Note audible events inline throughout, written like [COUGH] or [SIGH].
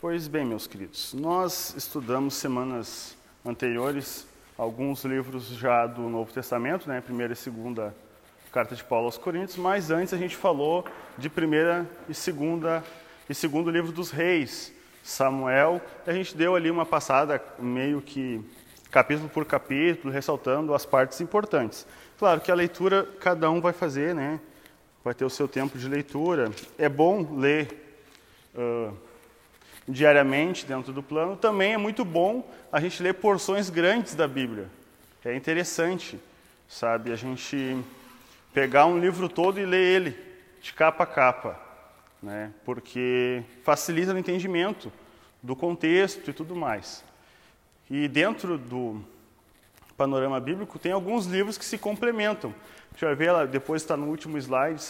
Pois bem, meus queridos, nós estudamos semanas anteriores alguns livros já do Novo Testamento, né, primeira e segunda carta de Paulo aos Coríntios, mas antes a gente falou de primeira e segunda e segundo livro dos reis, Samuel, a gente deu ali uma passada meio que capítulo por capítulo, ressaltando as partes importantes. Claro que a leitura cada um vai fazer, né? Vai ter o seu tempo de leitura. É bom ler uh, diariamente dentro do plano, também é muito bom a gente ler porções grandes da Bíblia. É interessante, sabe, a gente pegar um livro todo e ler ele de capa a capa, né? Porque facilita o entendimento do contexto e tudo mais. E dentro do panorama bíblico tem alguns livros que se complementam. A gente vai ver depois está no último slide,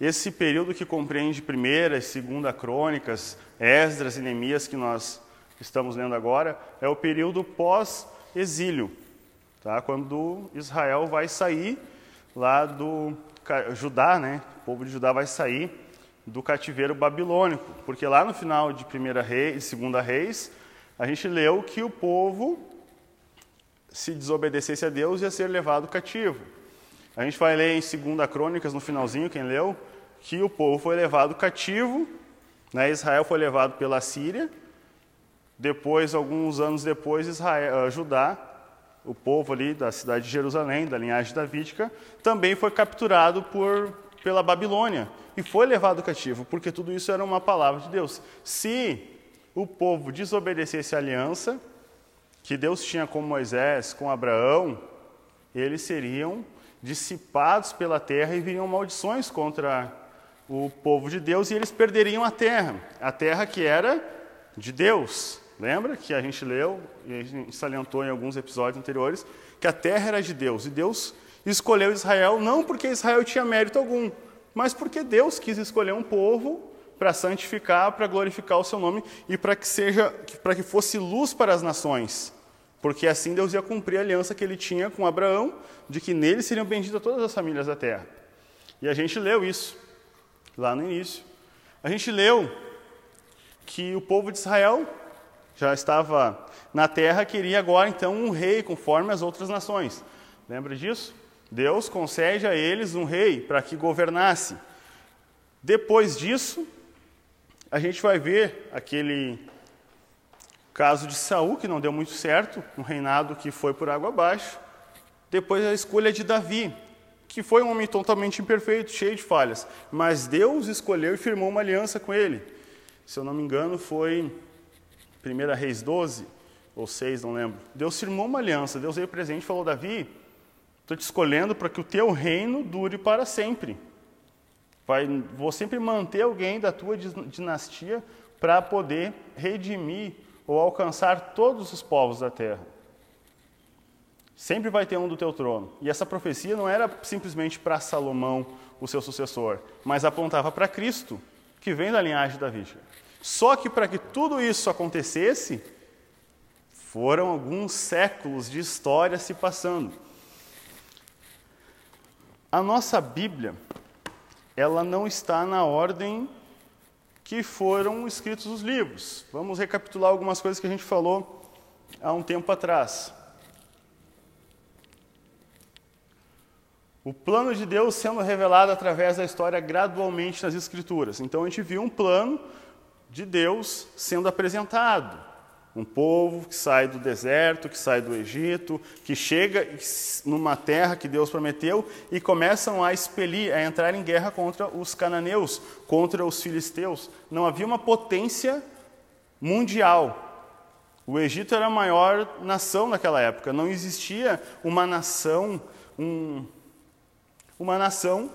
esse período que compreende primeira e segunda crônicas, Esdras e Neemias que nós estamos lendo agora, é o período pós-exílio, tá? quando Israel vai sair lá do Judá, né? o povo de Judá vai sair do cativeiro babilônico, porque lá no final de primeira reis e segunda reis, a gente leu que o povo se desobedecesse a Deus ia ser levado cativo. A gente vai ler em segunda crônicas no finalzinho, quem leu, que o povo foi levado cativo, né? Israel foi levado pela Síria, depois, alguns anos depois, Israel, uh, Judá, o povo ali da cidade de Jerusalém, da linhagem davídica, também foi capturado por, pela Babilônia e foi levado cativo, porque tudo isso era uma palavra de Deus. Se o povo desobedecesse a aliança que Deus tinha com Moisés, com Abraão, eles seriam dissipados pela terra e viriam maldições contra o povo de Deus e eles perderiam a terra, a terra que era de Deus. Lembra que a gente leu e a gente salientou em alguns episódios anteriores que a terra era de Deus e Deus escolheu Israel não porque Israel tinha mérito algum, mas porque Deus quis escolher um povo para santificar, para glorificar o seu nome e para que seja para que fosse luz para as nações. Porque assim Deus ia cumprir a aliança que ele tinha com Abraão, de que nele seriam benditas todas as famílias da terra. E a gente leu isso lá no início. A gente leu que o povo de Israel já estava na terra, queria agora então um rei conforme as outras nações. Lembra disso? Deus concede a eles um rei para que governasse. Depois disso, a gente vai ver aquele caso de Saul que não deu muito certo, um reinado que foi por água abaixo. Depois a escolha de Davi, que foi um homem totalmente imperfeito, cheio de falhas, mas Deus escolheu e firmou uma aliança com ele. Se eu não me engano, foi 1 Reis 12 ou 6, não lembro. Deus firmou uma aliança, Deus veio presente e falou: Davi, estou te escolhendo para que o teu reino dure para sempre. Vai, vou sempre manter alguém da tua dinastia para poder redimir ou alcançar todos os povos da terra. Sempre vai ter um do teu trono. E essa profecia não era simplesmente para Salomão, o seu sucessor, mas apontava para Cristo, que vem da linhagem davídica. Só que para que tudo isso acontecesse, foram alguns séculos de história se passando. A nossa Bíblia, ela não está na ordem que foram escritos os livros. Vamos recapitular algumas coisas que a gente falou há um tempo atrás. O plano de Deus sendo revelado através da história gradualmente nas Escrituras. Então a gente viu um plano de Deus sendo apresentado. Um povo que sai do deserto, que sai do Egito, que chega numa terra que Deus prometeu e começam a expelir, a entrar em guerra contra os cananeus, contra os filisteus. Não havia uma potência mundial. O Egito era a maior nação naquela época. Não existia uma nação, um, uma nação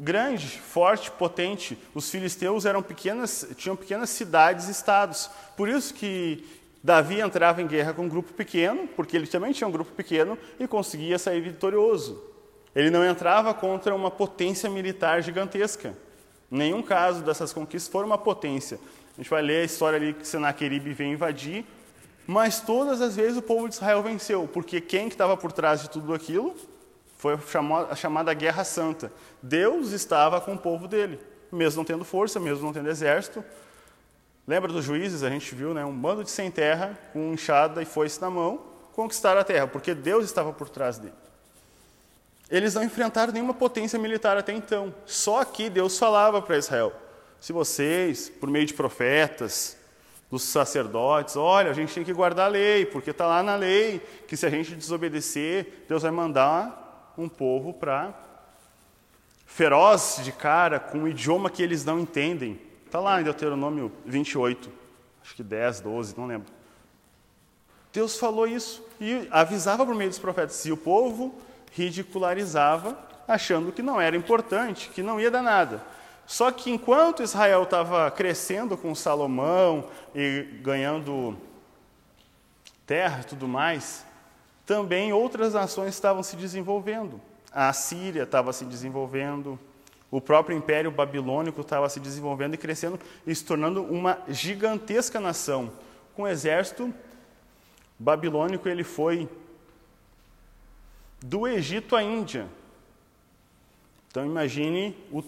grande, forte, potente. Os filisteus eram pequenas, tinham pequenas cidades e estados. Por isso que Davi entrava em guerra com um grupo pequeno, porque ele também tinha um grupo pequeno e conseguia sair vitorioso. Ele não entrava contra uma potência militar gigantesca. Nenhum caso dessas conquistas foi uma potência. A gente vai ler a história ali que Senaqueribe vem invadir, mas todas as vezes o povo de Israel venceu, porque quem que estava por trás de tudo aquilo? Foi a chamada Guerra Santa. Deus estava com o povo dele, mesmo não tendo força, mesmo não tendo exército. Lembra dos juízes? A gente viu, né? Um bando de sem terra, com enxada e foice na mão, conquistar a terra, porque Deus estava por trás dele. Eles não enfrentaram nenhuma potência militar até então. Só que Deus falava para Israel: se vocês, por meio de profetas, dos sacerdotes, olha, a gente tem que guardar a lei, porque está lá na lei que se a gente desobedecer, Deus vai mandar um povo para feroz de cara, com um idioma que eles não entendem. Está lá em Deuteronômio 28, acho que 10, 12, não lembro. Deus falou isso e avisava por meio dos profetas. E o povo ridicularizava, achando que não era importante, que não ia dar nada. Só que enquanto Israel estava crescendo com Salomão e ganhando terra e tudo mais, também outras nações estavam se desenvolvendo. A Síria estava se desenvolvendo, o próprio Império Babilônico estava se desenvolvendo e crescendo e se tornando uma gigantesca nação. Com o exército babilônico, ele foi do Egito à Índia. Então imagine o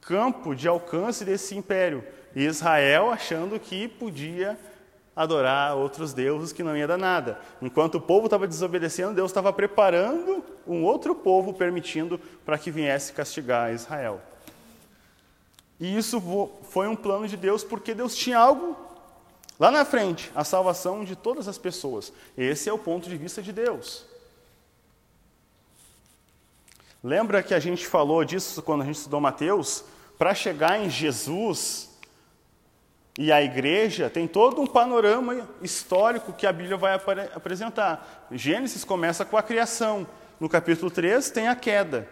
campo de alcance desse império. Israel achando que podia adorar outros deuses que não ia dar nada. Enquanto o povo estava desobedecendo, Deus estava preparando um outro povo, permitindo para que viesse castigar Israel. E isso foi um plano de Deus, porque Deus tinha algo lá na frente a salvação de todas as pessoas. Esse é o ponto de vista de Deus. Lembra que a gente falou disso quando a gente estudou Mateus? Para chegar em Jesus e a igreja, tem todo um panorama histórico que a Bíblia vai ap apresentar. Gênesis começa com a criação. No capítulo 3 tem a queda.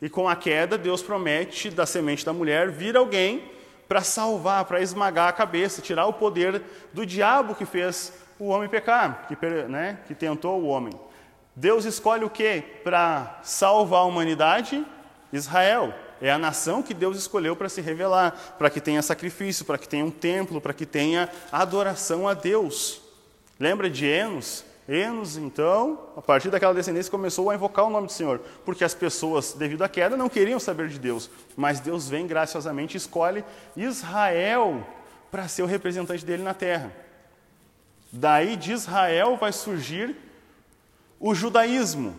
E com a queda, Deus promete da semente da mulher vir alguém para salvar, para esmagar a cabeça, tirar o poder do diabo que fez o homem pecar, que, né, que tentou o homem. Deus escolhe o que para salvar a humanidade? Israel. É a nação que Deus escolheu para se revelar, para que tenha sacrifício, para que tenha um templo, para que tenha adoração a Deus. Lembra de Enos? Enos, então, a partir daquela descendência, começou a invocar o nome do Senhor, porque as pessoas, devido à queda, não queriam saber de Deus, mas Deus vem graciosamente e escolhe Israel para ser o representante dele na terra. Daí de Israel vai surgir o judaísmo.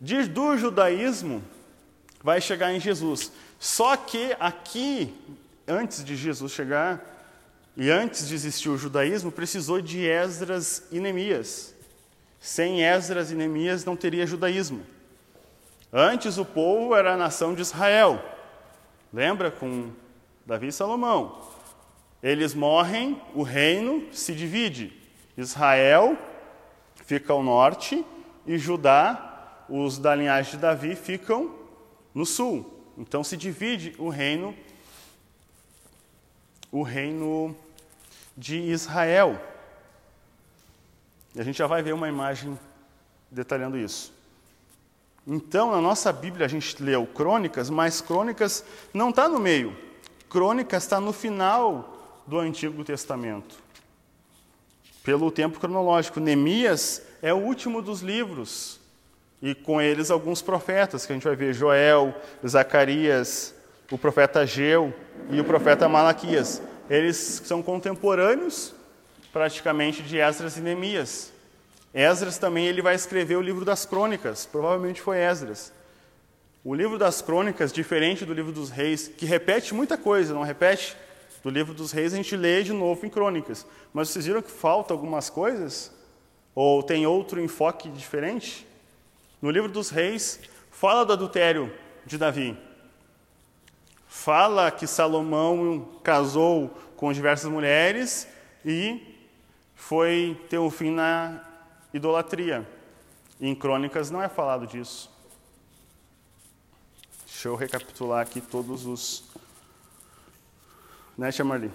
De, do judaísmo vai chegar em Jesus. Só que aqui, antes de Jesus chegar, e antes de existir o judaísmo, precisou de Esdras e Neemias. Sem Esdras e Neemias não teria judaísmo. Antes o povo era a nação de Israel. Lembra com Davi e Salomão? Eles morrem, o reino se divide. Israel fica ao norte e Judá, os da linhagem de Davi, ficam no sul. Então se divide o reino o reino de Israel. E a gente já vai ver uma imagem detalhando isso. Então, na nossa Bíblia a gente leu Crônicas, mas Crônicas não está no meio. Crônicas está no final do Antigo Testamento pelo tempo cronológico. Neemias é o último dos livros, e com eles alguns profetas, que a gente vai ver Joel, Zacarias, o profeta Ageu e o profeta Malaquias. Eles são contemporâneos, praticamente, de Esdras e Neemias. Esdras também ele vai escrever o livro das crônicas, provavelmente foi Esdras. O livro das crônicas, diferente do livro dos reis, que repete muita coisa, não repete? do livro dos reis a gente lê de novo em crônicas. Mas vocês viram que falta algumas coisas? Ou tem outro enfoque diferente? No livro dos reis, fala do adultério de Davi. Fala que Salomão casou com diversas mulheres e foi ter um fim na idolatria. Em crônicas não é falado disso. Deixa eu recapitular aqui todos os né, Chamarli?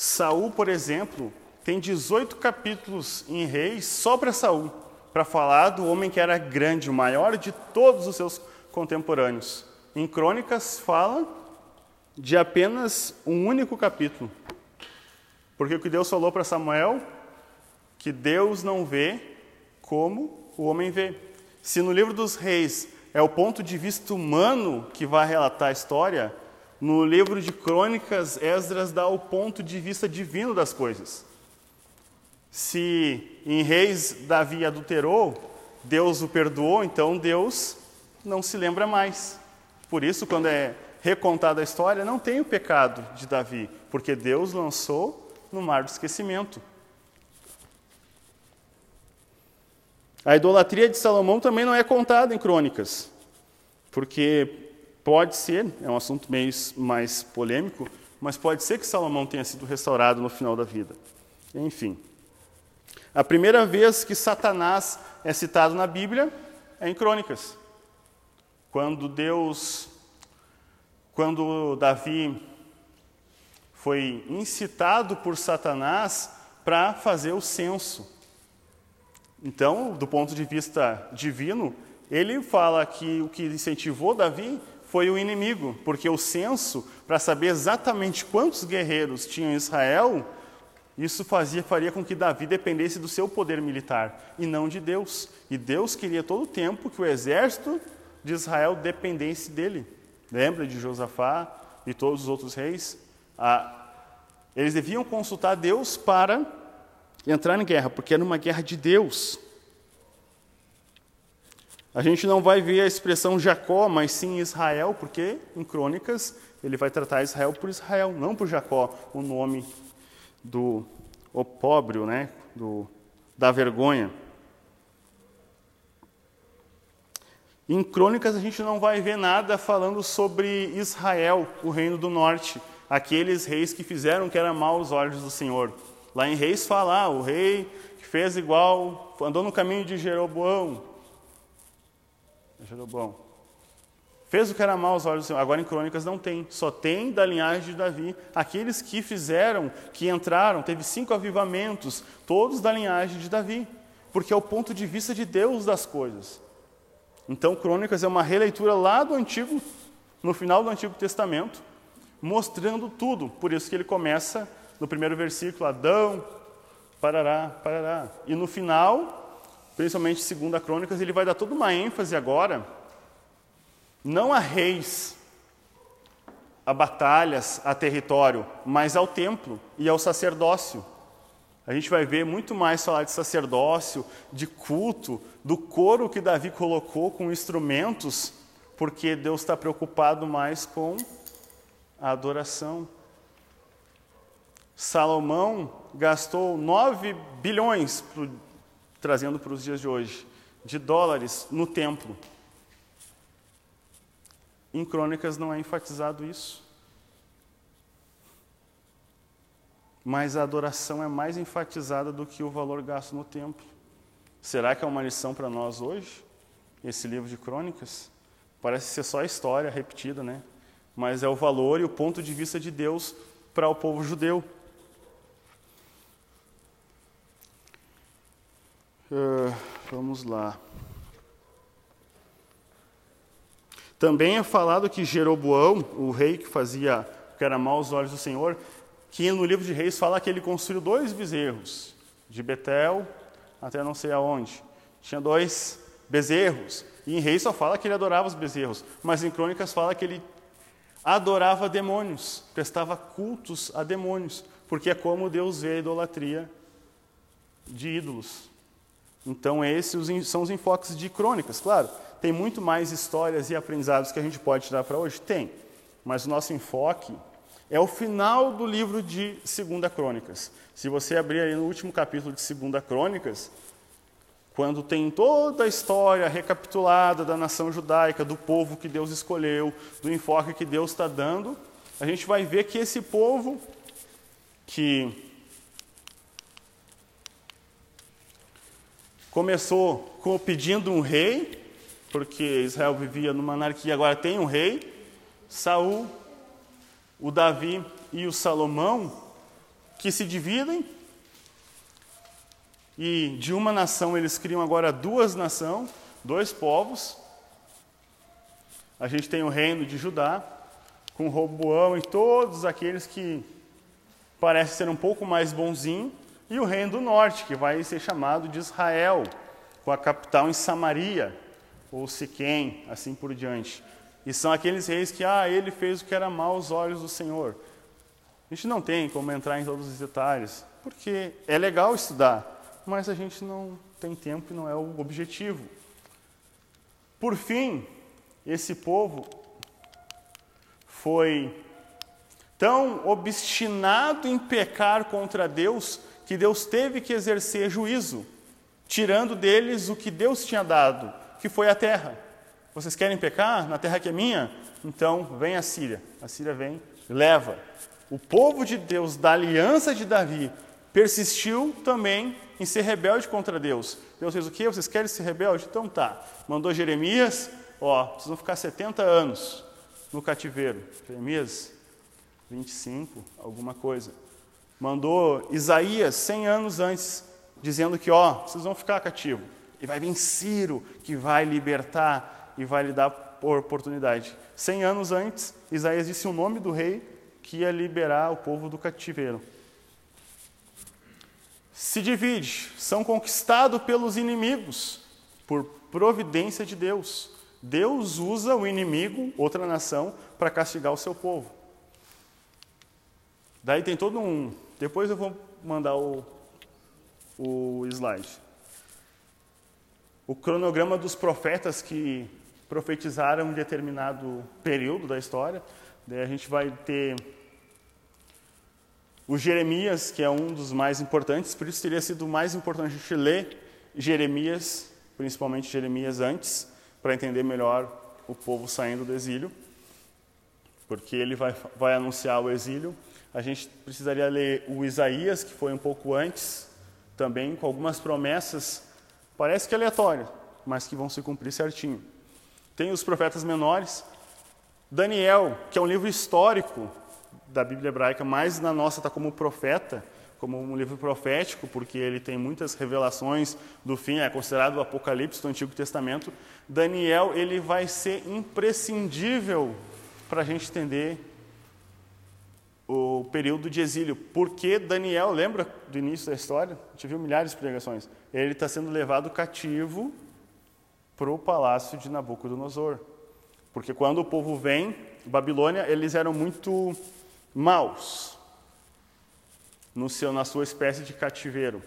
Saul, por exemplo, tem 18 capítulos em Reis só para Saul, para falar do homem que era grande, o maior de todos os seus contemporâneos. Em Crônicas fala de apenas um único capítulo. Porque o que Deus falou para Samuel, que Deus não vê como o homem vê. Se no livro dos reis é o ponto de vista humano que vai relatar a história, no livro de Crônicas, Esdras dá o ponto de vista divino das coisas. Se em Reis Davi adulterou, Deus o perdoou, então Deus não se lembra mais. Por isso, quando é recontada a história, não tem o pecado de Davi, porque Deus lançou no mar do esquecimento. A idolatria de Salomão também não é contada em crônicas, porque pode ser, é um assunto meio mais polêmico, mas pode ser que Salomão tenha sido restaurado no final da vida. Enfim. A primeira vez que Satanás é citado na Bíblia é em crônicas. Quando Deus, quando Davi foi incitado por Satanás para fazer o censo. Então, do ponto de vista divino, ele fala que o que incentivou Davi foi o inimigo, porque o censo, para saber exatamente quantos guerreiros tinham Israel, isso fazia, faria com que Davi dependesse do seu poder militar e não de Deus. E Deus queria todo o tempo que o exército de Israel dependesse dele. Lembra de Josafá e todos os outros reis? Ah, eles deviam consultar Deus para entrar em guerra, porque era uma guerra de Deus. A gente não vai ver a expressão Jacó, mas sim Israel, porque em Crônicas ele vai tratar Israel por Israel, não por Jacó, o nome do opróbrio, né? do, da vergonha. Em Crônicas a gente não vai ver nada falando sobre Israel, o reino do norte, aqueles reis que fizeram que era mal aos olhos do Senhor. Lá em Reis fala, ah, o rei que fez igual, andou no caminho de Jeroboão. Jeroboão. Fez o que era mal aos olhos do Senhor. Agora em Crônicas não tem, só tem da linhagem de Davi. Aqueles que fizeram, que entraram, teve cinco avivamentos, todos da linhagem de Davi, porque é o ponto de vista de Deus das coisas. Então, Crônicas é uma releitura lá do Antigo, no final do Antigo Testamento, mostrando tudo. Por isso que ele começa no primeiro versículo, Adão, parará, parará. E no final, principalmente segunda Crônicas, ele vai dar toda uma ênfase agora não a reis, a batalhas, a território, mas ao templo e ao sacerdócio. A gente vai ver muito mais falar de sacerdócio, de culto, do coro que Davi colocou com instrumentos, porque Deus está preocupado mais com a adoração. Salomão gastou 9 bilhões, trazendo para os dias de hoje, de dólares no templo. Em Crônicas não é enfatizado isso. Mas a adoração é mais enfatizada do que o valor gasto no templo. Será que é uma lição para nós hoje? Esse livro de Crônicas? Parece ser só a história repetida, né? Mas é o valor e o ponto de vista de Deus para o povo judeu. Uh, vamos lá. Também é falado que Jeroboão, o rei que fazia que era mal aos olhos do Senhor, que no livro de Reis fala que ele construiu dois bezerros, de Betel até não sei aonde. Tinha dois bezerros. E em Reis só fala que ele adorava os bezerros, mas em Crônicas fala que ele adorava demônios, prestava cultos a demônios, porque é como Deus vê a idolatria de ídolos. Então, esses são os enfoques de crônicas, claro. Tem muito mais histórias e aprendizados que a gente pode tirar para hoje? Tem. Mas o nosso enfoque é o final do livro de Segunda Crônicas. Se você abrir aí no último capítulo de Segunda Crônicas, quando tem toda a história recapitulada da nação judaica, do povo que Deus escolheu, do enfoque que Deus está dando, a gente vai ver que esse povo que começou pedindo um rei, porque Israel vivia numa anarquia, agora tem um rei. Saul, o Davi e o Salomão, que se dividem. E de uma nação eles criam agora duas nações, dois povos. A gente tem o reino de Judá, com Roboão e todos aqueles que parecem ser um pouco mais bonzinhos, e o reino do norte, que vai ser chamado de Israel, com a capital em Samaria ou Siquém, assim por diante. E são aqueles reis que, ah, ele fez o que era mal aos olhos do Senhor. A gente não tem como entrar em todos os detalhes, porque é legal estudar, mas a gente não tem tempo e não é o objetivo. Por fim, esse povo foi tão obstinado em pecar contra Deus que Deus teve que exercer juízo, tirando deles o que Deus tinha dado, que foi a terra. Vocês querem pecar na terra que é minha? Então vem a Síria. A Síria vem, leva. O povo de Deus, da aliança de Davi, persistiu também em ser rebelde contra Deus. Deus fez o quê? Vocês querem ser rebelde? Então tá. Mandou Jeremias, ó, vocês vão ficar 70 anos no cativeiro. Jeremias, 25, alguma coisa. Mandou Isaías 100 anos antes, dizendo que, ó, vocês vão ficar cativo. E vai vir Ciro, que vai libertar e vai lhe dar oportunidade. 100 anos antes, Isaías disse o nome do rei que ia liberar o povo do cativeiro. Se divide, são conquistados pelos inimigos, por providência de Deus. Deus usa o inimigo, outra nação, para castigar o seu povo. Daí tem todo um. Depois eu vou mandar o, o slide. O cronograma dos profetas que profetizaram em determinado período da história. Daí a gente vai ter o Jeremias, que é um dos mais importantes, por isso teria sido mais importante a gente ler Jeremias, principalmente Jeremias antes, para entender melhor o povo saindo do exílio, porque ele vai, vai anunciar o exílio. A gente precisaria ler o Isaías, que foi um pouco antes, também com algumas promessas, parece que aleatórias, mas que vão se cumprir certinho. Tem os profetas menores, Daniel, que é um livro histórico da Bíblia hebraica, mas na nossa está como profeta, como um livro profético, porque ele tem muitas revelações do fim, é considerado o Apocalipse do Antigo Testamento. Daniel ele vai ser imprescindível para a gente entender o período de exílio. Porque Daniel, lembra do início da história? A gente viu milhares de pregações. Ele está sendo levado cativo para o palácio de Nabucodonosor. Porque quando o povo vem, Babilônia, eles eram muito maus no seu, na sua espécie de cativeiro.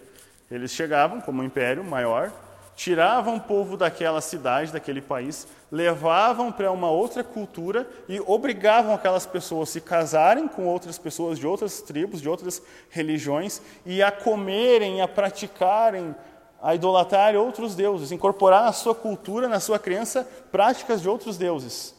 Eles chegavam como um império maior, tiravam o povo daquela cidade, daquele país, levavam para uma outra cultura e obrigavam aquelas pessoas a se casarem com outras pessoas de outras tribos, de outras religiões e a comerem, a praticarem, a idolatrarem outros deuses, incorporar na sua cultura, na sua crença, práticas de outros deuses.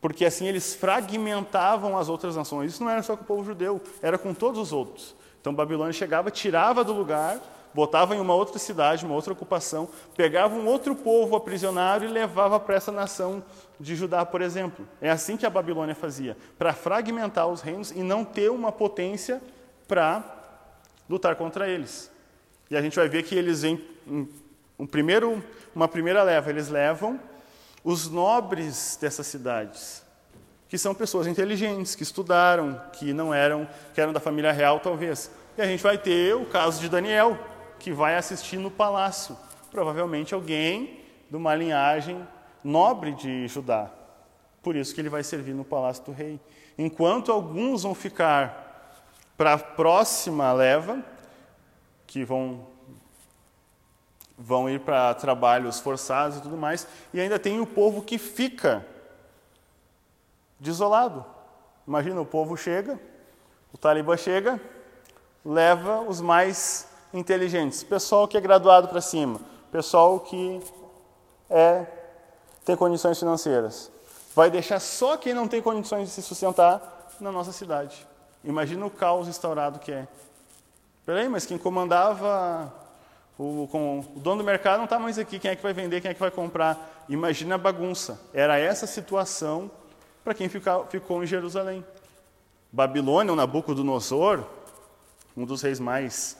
Porque assim eles fragmentavam as outras nações. Isso não era só com o povo judeu, era com todos os outros. Então Babilônia chegava, tirava do lugar, botava em uma outra cidade, uma outra ocupação, pegava um outro povo aprisionado e levava para essa nação de Judá, por exemplo. É assim que a Babilônia fazia, para fragmentar os reinos e não ter uma potência para lutar contra eles. E a gente vai ver que eles vêm um primeiro, uma primeira leva, eles levam os nobres dessas cidades, que são pessoas inteligentes, que estudaram, que não eram, que eram da família real talvez. E a gente vai ter o caso de Daniel, que vai assistir no palácio, provavelmente alguém de uma linhagem nobre de Judá. Por isso que ele vai servir no palácio do rei. Enquanto alguns vão ficar para a próxima leva, que vão vão ir para trabalhos forçados e tudo mais, e ainda tem o povo que fica desolado. Imagina, o povo chega, o Talibã chega, leva os mais inteligentes, pessoal que é graduado para cima, pessoal que é, tem condições financeiras. Vai deixar só quem não tem condições de se sustentar na nossa cidade. Imagina o caos instaurado que é. Peraí, mas quem comandava o, com, o dono do mercado não está mais aqui, quem é que vai vender, quem é que vai comprar? Imagina a bagunça. Era essa situação para quem fica, ficou em Jerusalém. Babilônia, o Nabucodonosor, um dos reis mais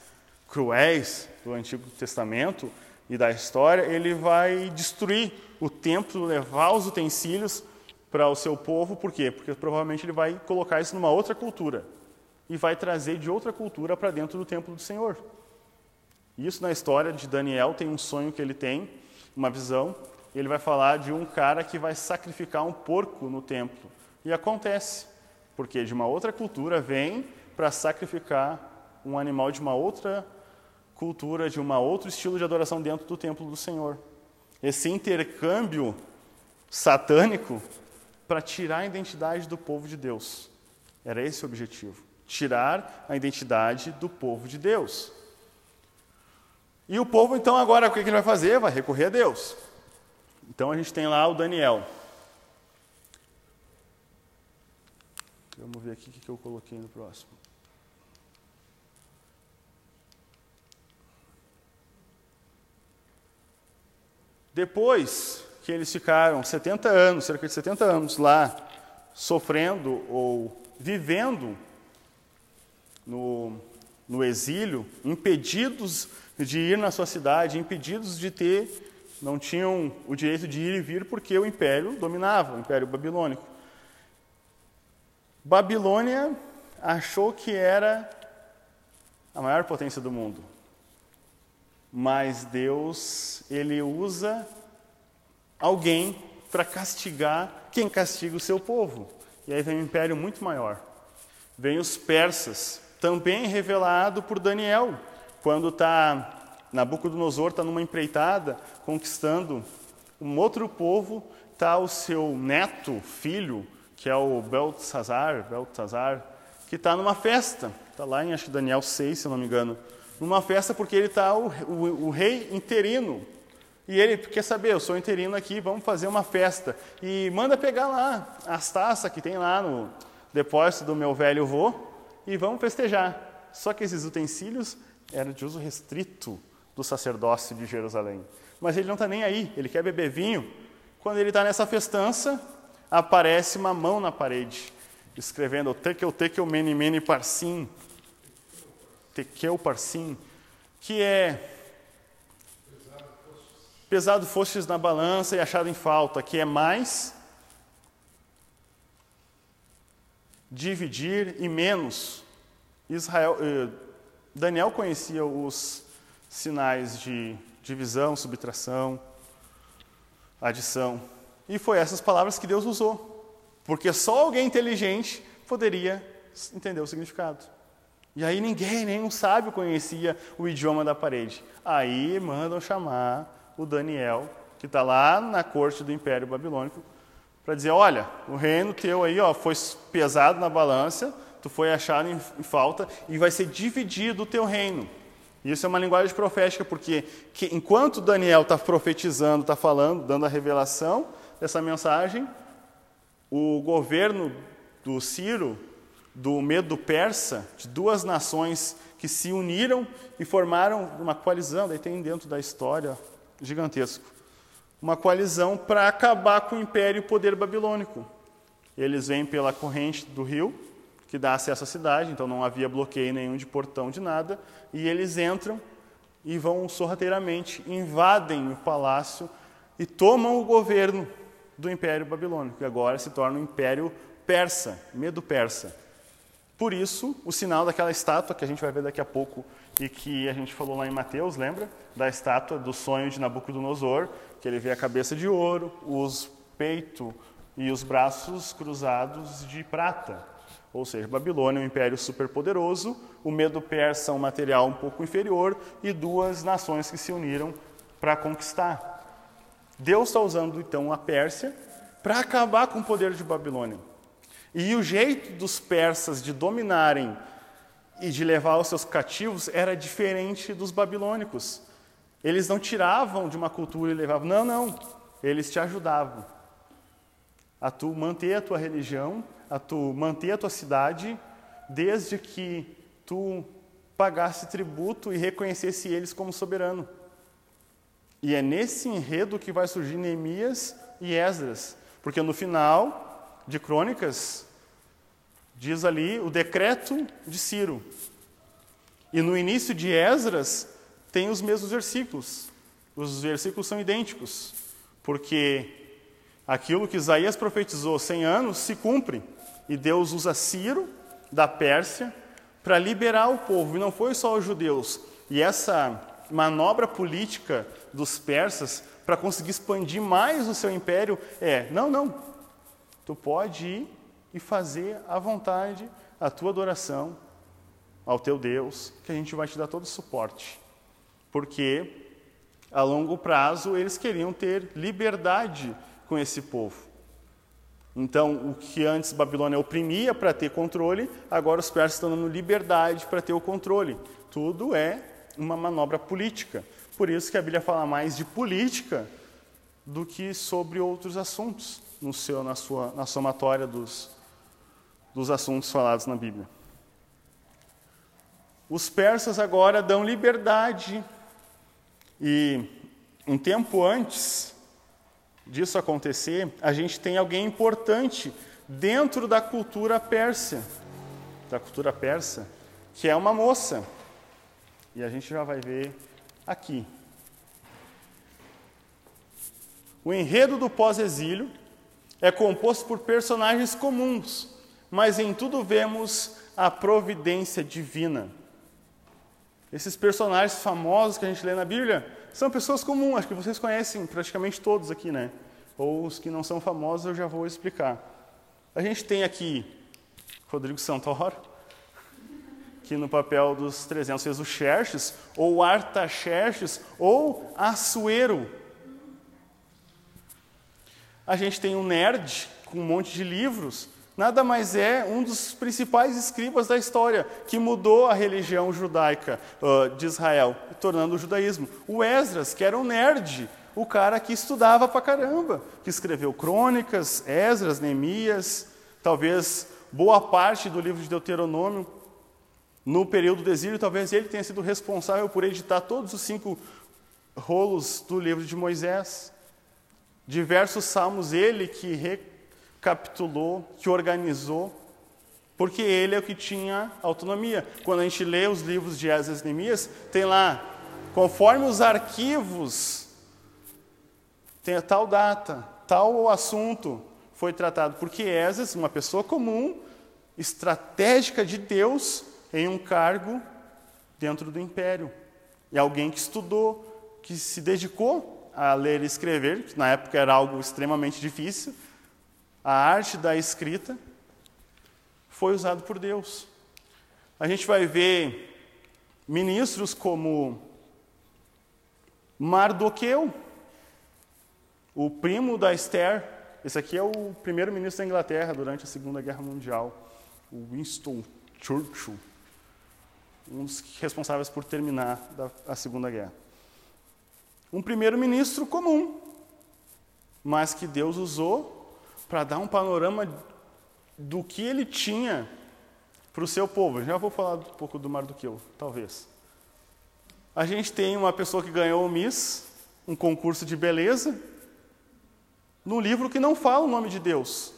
cruéis do Antigo Testamento e da história, ele vai destruir o templo, levar os utensílios para o seu povo, por quê? Porque provavelmente ele vai colocar isso numa outra cultura e vai trazer de outra cultura para dentro do templo do Senhor. Isso na história de Daniel tem um sonho que ele tem, uma visão, ele vai falar de um cara que vai sacrificar um porco no templo. E acontece, porque de uma outra cultura vem para sacrificar um animal de uma outra cultura, de um outro estilo de adoração dentro do templo do Senhor. Esse intercâmbio satânico para tirar a identidade do povo de Deus. Era esse o objetivo: tirar a identidade do povo de Deus. E o povo, então, agora o que ele vai fazer? Vai recorrer a Deus. Então a gente tem lá o Daniel. Vamos ver aqui o que eu coloquei no próximo. Depois que eles ficaram 70 anos, cerca de 70 anos lá, sofrendo ou vivendo no, no exílio, impedidos de ir na sua cidade, impedidos de ter, não tinham o direito de ir e vir porque o império dominava, o império babilônico. Babilônia achou que era a maior potência do mundo. Mas Deus, ele usa alguém para castigar quem castiga o seu povo. E aí vem um império muito maior. Vem os persas, também revelado por Daniel, quando está Nabucodonosor está numa empreitada conquistando um outro povo, está o seu neto, filho, que é o Beltzazar, Beltzazar que está numa festa, está lá em acho Daniel 6, se eu não me engano, numa festa porque ele está o, o, o rei interino, e ele quer saber, eu sou interino aqui, vamos fazer uma festa. E manda pegar lá as taças que tem lá no depósito do meu velho vô e vamos festejar. Só que esses utensílios eram de uso restrito do sacerdócio de Jerusalém. Mas ele não está nem aí, ele quer beber vinho. Quando ele está nessa festança, aparece uma mão na parede, escrevendo Tekel Tekel Meni Meni Parsim, Tekel Parsim, que é pesado fostes na balança e achado em falta, que é mais dividir e menos. Israel, eh, Daniel conhecia os sinais de divisão, subtração, adição. E foi essas palavras que Deus usou. Porque só alguém inteligente poderia entender o significado. E aí ninguém, [LAUGHS] nenhum sábio conhecia o idioma da parede. Aí mandam chamar o Daniel, que está lá na corte do Império Babilônico, para dizer: olha, o reino teu aí ó, foi pesado na balança, tu foi achado em, em falta e vai ser dividido o teu reino. Isso é uma linguagem profética, porque que, enquanto Daniel está profetizando, está falando, dando a revelação dessa mensagem, o governo do Ciro, do medo persa, de duas nações que se uniram e formaram uma coalizão, daí tem dentro da história gigantesco. Uma coalizão para acabar com o império e o poder babilônico. Eles vêm pela corrente do rio, que dá acesso à cidade, então não havia bloqueio nenhum de portão de nada, e eles entram e vão sorrateiramente, invadem o palácio e tomam o governo do Império Babilônico, que agora se torna o Império Persa, Medo Persa. Por isso, o sinal daquela estátua que a gente vai ver daqui a pouco e que a gente falou lá em Mateus, lembra? Da estátua do sonho de Nabucodonosor, que ele vê a cabeça de ouro, os peito e os braços cruzados de prata. Ou seja, Babilônia é um império superpoderoso, o medo persa é um material um pouco inferior e duas nações que se uniram para conquistar. Deus está usando então a Pérsia para acabar com o poder de Babilônia. E o jeito dos persas de dominarem e de levar os seus cativos era diferente dos babilônicos. Eles não tiravam de uma cultura e levavam, não, não. Eles te ajudavam a tu manter a tua religião, a tu manter a tua cidade, desde que tu pagasse tributo e reconhecesse eles como soberano. E é nesse enredo que vai surgir Neemias e Esdras, porque no final de Crônicas, diz ali o decreto de Ciro. E no início de Esdras tem os mesmos versículos. Os versículos são idênticos, porque aquilo que Isaías profetizou 100 anos se cumpre. E Deus usa Ciro, da Pérsia, para liberar o povo. E não foi só os judeus. E essa manobra política dos persas para conseguir expandir mais o seu império é: não, não, tu pode ir e fazer à vontade a tua adoração ao teu Deus, que a gente vai te dar todo o suporte. Porque a longo prazo eles queriam ter liberdade com esse povo. Então, o que antes Babilônia oprimia para ter controle, agora os persas estão dando liberdade para ter o controle. Tudo é uma manobra política. Por isso que a Bíblia fala mais de política do que sobre outros assuntos no seu, na, sua, na somatória dos, dos assuntos falados na Bíblia. Os persas agora dão liberdade e um tempo antes disso acontecer, a gente tem alguém importante dentro da cultura persa, da cultura persa, que é uma moça. E a gente já vai ver aqui. O enredo do pós-exílio é composto por personagens comuns, mas em tudo vemos a providência divina. Esses personagens famosos que a gente lê na Bíblia são pessoas comuns, acho que vocês conhecem praticamente todos aqui, né? Ou os que não são famosos eu já vou explicar. A gente tem aqui Rodrigo Santoro, que no papel dos 300 fez o Xerxes, ou Artaxerxes, ou Assuero. A gente tem um nerd com um monte de livros, nada mais é um dos principais escribas da história, que mudou a religião judaica uh, de Israel, tornando o judaísmo. O Esdras, que era um nerd, o cara que estudava pra caramba, que escreveu crônicas, Esdras, Neemias, talvez boa parte do livro de Deuteronômio. No período do exílio, talvez ele tenha sido responsável por editar todos os cinco rolos do livro de Moisés. Diversos salmos ele que recapitulou, que organizou, porque ele é o que tinha autonomia. Quando a gente lê os livros de Esdras e Neemias, tem lá, conforme os arquivos, tem a tal data, tal assunto foi tratado, porque Esdras, uma pessoa comum, estratégica de Deus, em um cargo dentro do império. E alguém que estudou, que se dedicou a ler e escrever, que na época era algo extremamente difícil, a arte da escrita foi usado por Deus. A gente vai ver ministros como Mardoqueu, o primo da Esther. Esse aqui é o primeiro ministro da Inglaterra durante a Segunda Guerra Mundial, o Winston Churchill, um dos responsáveis por terminar a Segunda Guerra. Um primeiro-ministro comum, mas que Deus usou para dar um panorama do que ele tinha para o seu povo. Já vou falar um pouco do Mardoqueu, talvez. A gente tem uma pessoa que ganhou o Miss, um concurso de beleza, num livro que não fala o nome de Deus.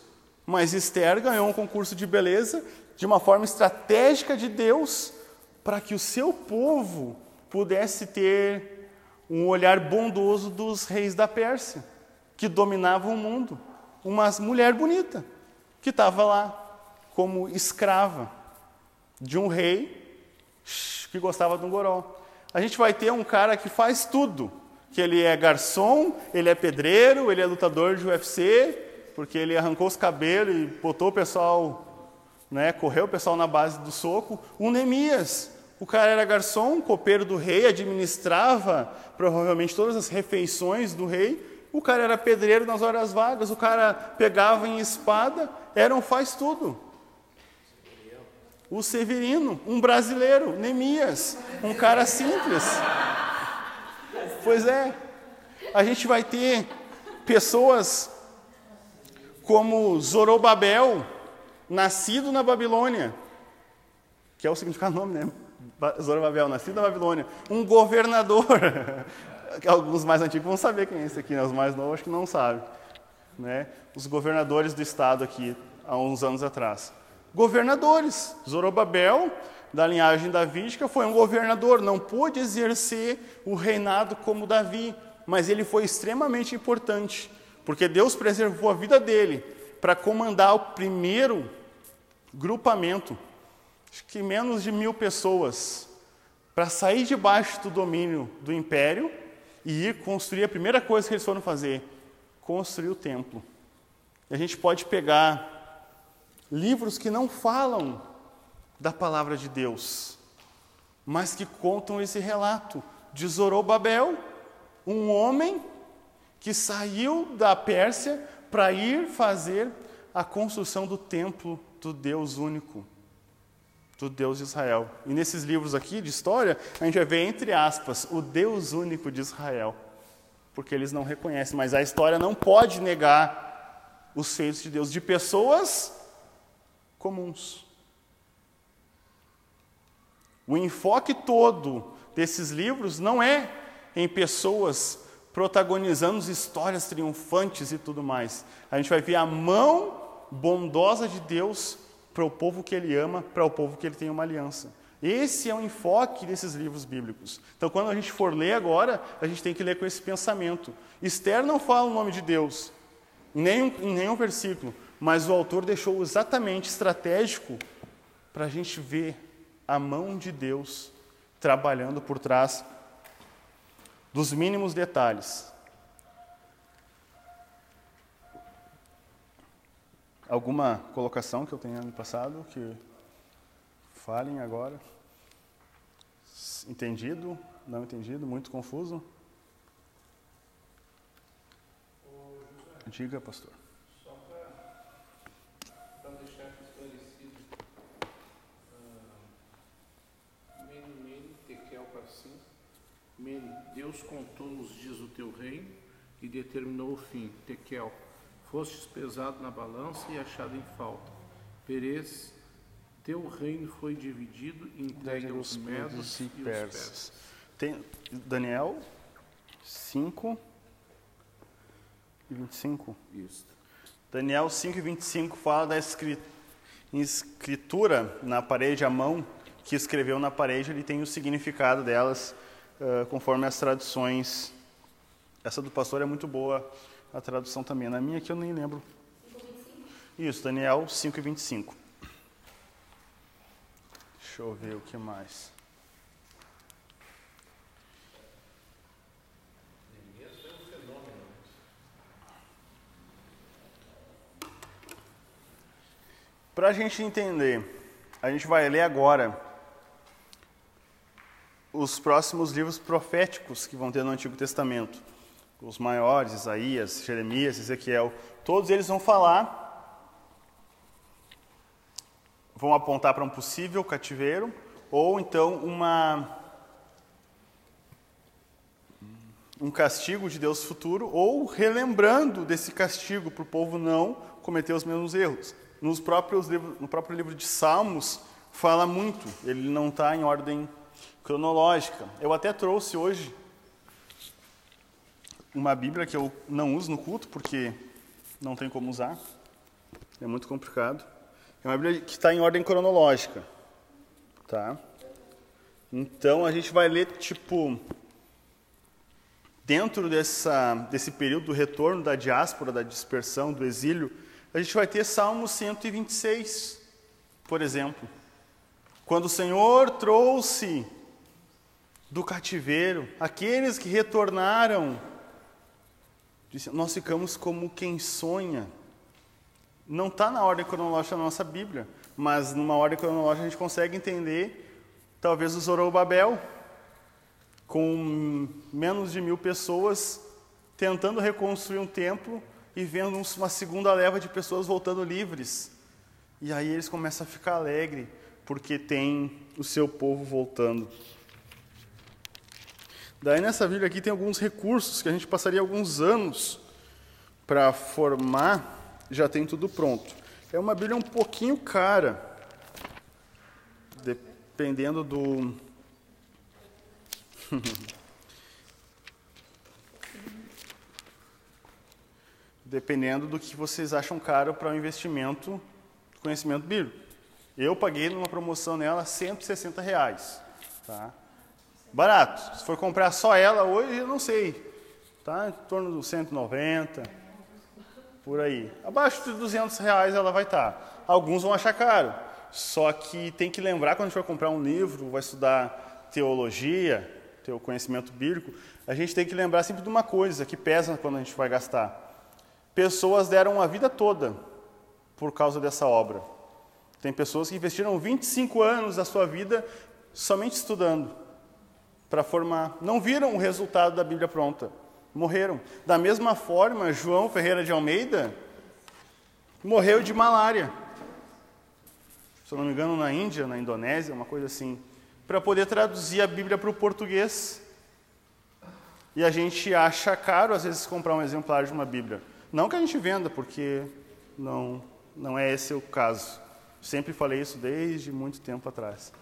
Mas Esther ganhou um concurso de beleza de uma forma estratégica de Deus para que o seu povo pudesse ter um olhar bondoso dos reis da Pérsia, que dominavam o mundo uma mulher bonita, que estava lá como escrava de um rei que gostava de um goró. A gente vai ter um cara que faz tudo, que ele é garçom, ele é pedreiro, ele é lutador de UFC, porque ele arrancou os cabelos e botou o pessoal, né, correu o pessoal na base do soco. O Neemias, o cara era garçom, copeiro do rei, administrava provavelmente todas as refeições do rei, o cara era pedreiro nas horas vagas, o cara pegava em espada, era um faz tudo. O Severino, um brasileiro, Neemias, um cara simples. Pois é, a gente vai ter pessoas como Zorobabel, nascido na Babilônia, que é o significado do nome, né? Zorobabel, nascido na Babilônia, um governador, [LAUGHS] alguns mais antigos vão saber quem é esse aqui, né? os mais novos acho que não sabem. Né? Os governadores do estado aqui, há uns anos atrás. Governadores. Zorobabel, da linhagem davídica, foi um governador, não pôde exercer o reinado como Davi, mas ele foi extremamente importante, porque Deus preservou a vida dele para comandar o primeiro grupamento, acho que menos de mil pessoas, para sair debaixo do domínio do império e ir construir, a primeira coisa que eles foram fazer, construir o templo. E a gente pode pegar livros que não falam da palavra de Deus, mas que contam esse relato de Zorobabel, um homem que saiu da Pérsia para ir fazer a construção do templo do Deus único, do Deus de Israel. E nesses livros aqui de história, a gente vai ver, entre aspas, o Deus único de Israel, porque eles não reconhecem, mas a história não pode negar os feitos de Deus, de pessoas comuns. O enfoque todo desses livros não é em pessoas protagonizando histórias triunfantes e tudo mais. A gente vai ver a mão bondosa de Deus para o povo que ele ama, para o povo que ele tem uma aliança. Esse é o enfoque desses livros bíblicos. Então, quando a gente for ler agora, a gente tem que ler com esse pensamento. Esther não fala o nome de Deus, em nenhum, em nenhum versículo, mas o autor deixou exatamente estratégico para a gente ver a mão de Deus trabalhando por trás dos mínimos detalhes. Alguma colocação que eu tenha no passado que falem agora? Entendido? Não entendido? Muito confuso? Diga, pastor. Só para deixar esclarecido, Passim, Mene, Deus contou nos dias do teu reino e determinou o fim. Tekel, Fostes pesado na balança e achado em falta. Perez, teu reino foi dividido e entregue aos medos e, e persas. Tem Daniel 5 e 25. Isso. Daniel 5 e 25 fala da escritura na parede, a mão que escreveu na parede, ele tem o significado delas uh, conforme as traduções. Essa do pastor é muito boa a tradução também. Na minha aqui eu nem lembro. Isso, Daniel 5 e 25. Deixa eu ver o que mais. Para a gente entender, a gente vai ler agora os próximos livros proféticos que vão ter no Antigo Testamento os maiores, Isaías, Jeremias, Ezequiel, todos eles vão falar, vão apontar para um possível cativeiro, ou então uma um castigo de Deus futuro, ou relembrando desse castigo para o povo não cometer os mesmos erros. Nos próprios no próprio livro de Salmos fala muito, ele não está em ordem cronológica. Eu até trouxe hoje uma Bíblia que eu não uso no culto porque não tem como usar, é muito complicado. É uma Bíblia que está em ordem cronológica, tá? Então a gente vai ler tipo dentro dessa desse período do retorno da diáspora, da dispersão, do exílio, a gente vai ter Salmo 126, por exemplo. Quando o Senhor trouxe do cativeiro aqueles que retornaram nós ficamos como quem sonha. Não está na ordem cronológica da nossa Bíblia, mas numa ordem cronológica a gente consegue entender talvez o Zorobabel, com menos de mil pessoas, tentando reconstruir um templo e vendo uma segunda leva de pessoas voltando livres. E aí eles começam a ficar alegres, porque tem o seu povo voltando. Daí nessa Bíblia aqui tem alguns recursos que a gente passaria alguns anos para formar, já tem tudo pronto. É uma Bíblia um pouquinho cara, dependendo do. [LAUGHS] dependendo do que vocês acham caro para o investimento do conhecimento bíblico. Eu paguei numa promoção nela 160 reais. Tá? Barato. Se for comprar só ela hoje, eu não sei. Tá em torno dos 190, por aí. Abaixo de 200 reais ela vai estar. Tá. Alguns vão achar caro. Só que tem que lembrar quando a gente for comprar um livro, vai estudar teologia, ter o conhecimento bíblico, a gente tem que lembrar sempre de uma coisa que pesa quando a gente vai gastar. Pessoas deram a vida toda por causa dessa obra. Tem pessoas que investiram 25 anos da sua vida somente estudando para formar. Não viram o resultado da Bíblia pronta. Morreram. Da mesma forma, João Ferreira de Almeida morreu de malária. Se eu não me engano, na Índia, na Indonésia, uma coisa assim. Para poder traduzir a Bíblia para o português. E a gente acha caro, às vezes, comprar um exemplar de uma Bíblia. Não que a gente venda, porque não, não é esse o caso. Sempre falei isso desde muito tempo atrás.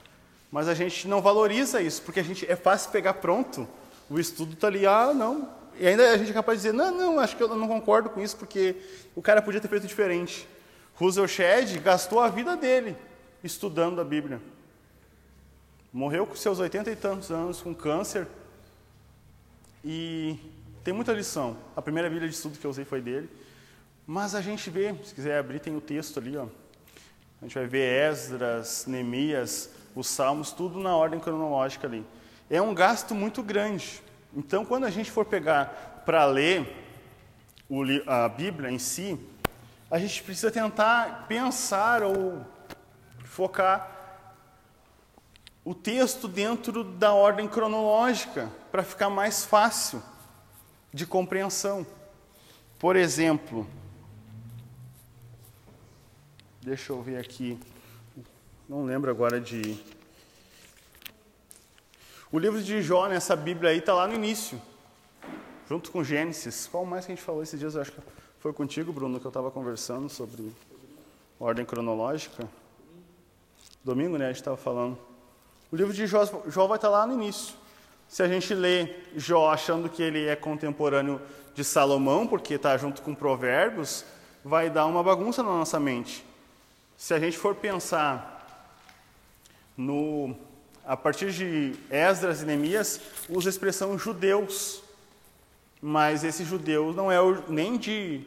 Mas a gente não valoriza isso, porque a gente é fácil pegar pronto. O estudo está ali, ah, não. E ainda a gente é capaz de dizer, não, não, acho que eu não concordo com isso, porque o cara podia ter feito diferente. Russell Shedd gastou a vida dele estudando a Bíblia. Morreu com seus oitenta e tantos anos, com câncer. E tem muita lição. A primeira Bíblia de estudo que eu usei foi dele. Mas a gente vê, se quiser abrir, tem o texto ali, ó. A gente vai ver Esdras, Neemias, os Salmos, tudo na ordem cronológica ali. É um gasto muito grande. Então, quando a gente for pegar para ler a Bíblia em si, a gente precisa tentar pensar ou focar o texto dentro da ordem cronológica, para ficar mais fácil de compreensão. Por exemplo, Deixa eu ver aqui. Não lembro agora de. O livro de Jó nessa Bíblia aí está lá no início, junto com Gênesis. Qual mais que a gente falou esses dias? Acho que foi contigo, Bruno, que eu estava conversando sobre ordem cronológica. Domingo, né? A gente estava falando. O livro de Jó, Jó vai estar tá lá no início. Se a gente lê Jó achando que ele é contemporâneo de Salomão, porque está junto com Provérbios, vai dar uma bagunça na nossa mente. Se a gente for pensar no a partir de Esdras e Neemias, usa a expressão judeus. Mas esse judeu não é o, nem de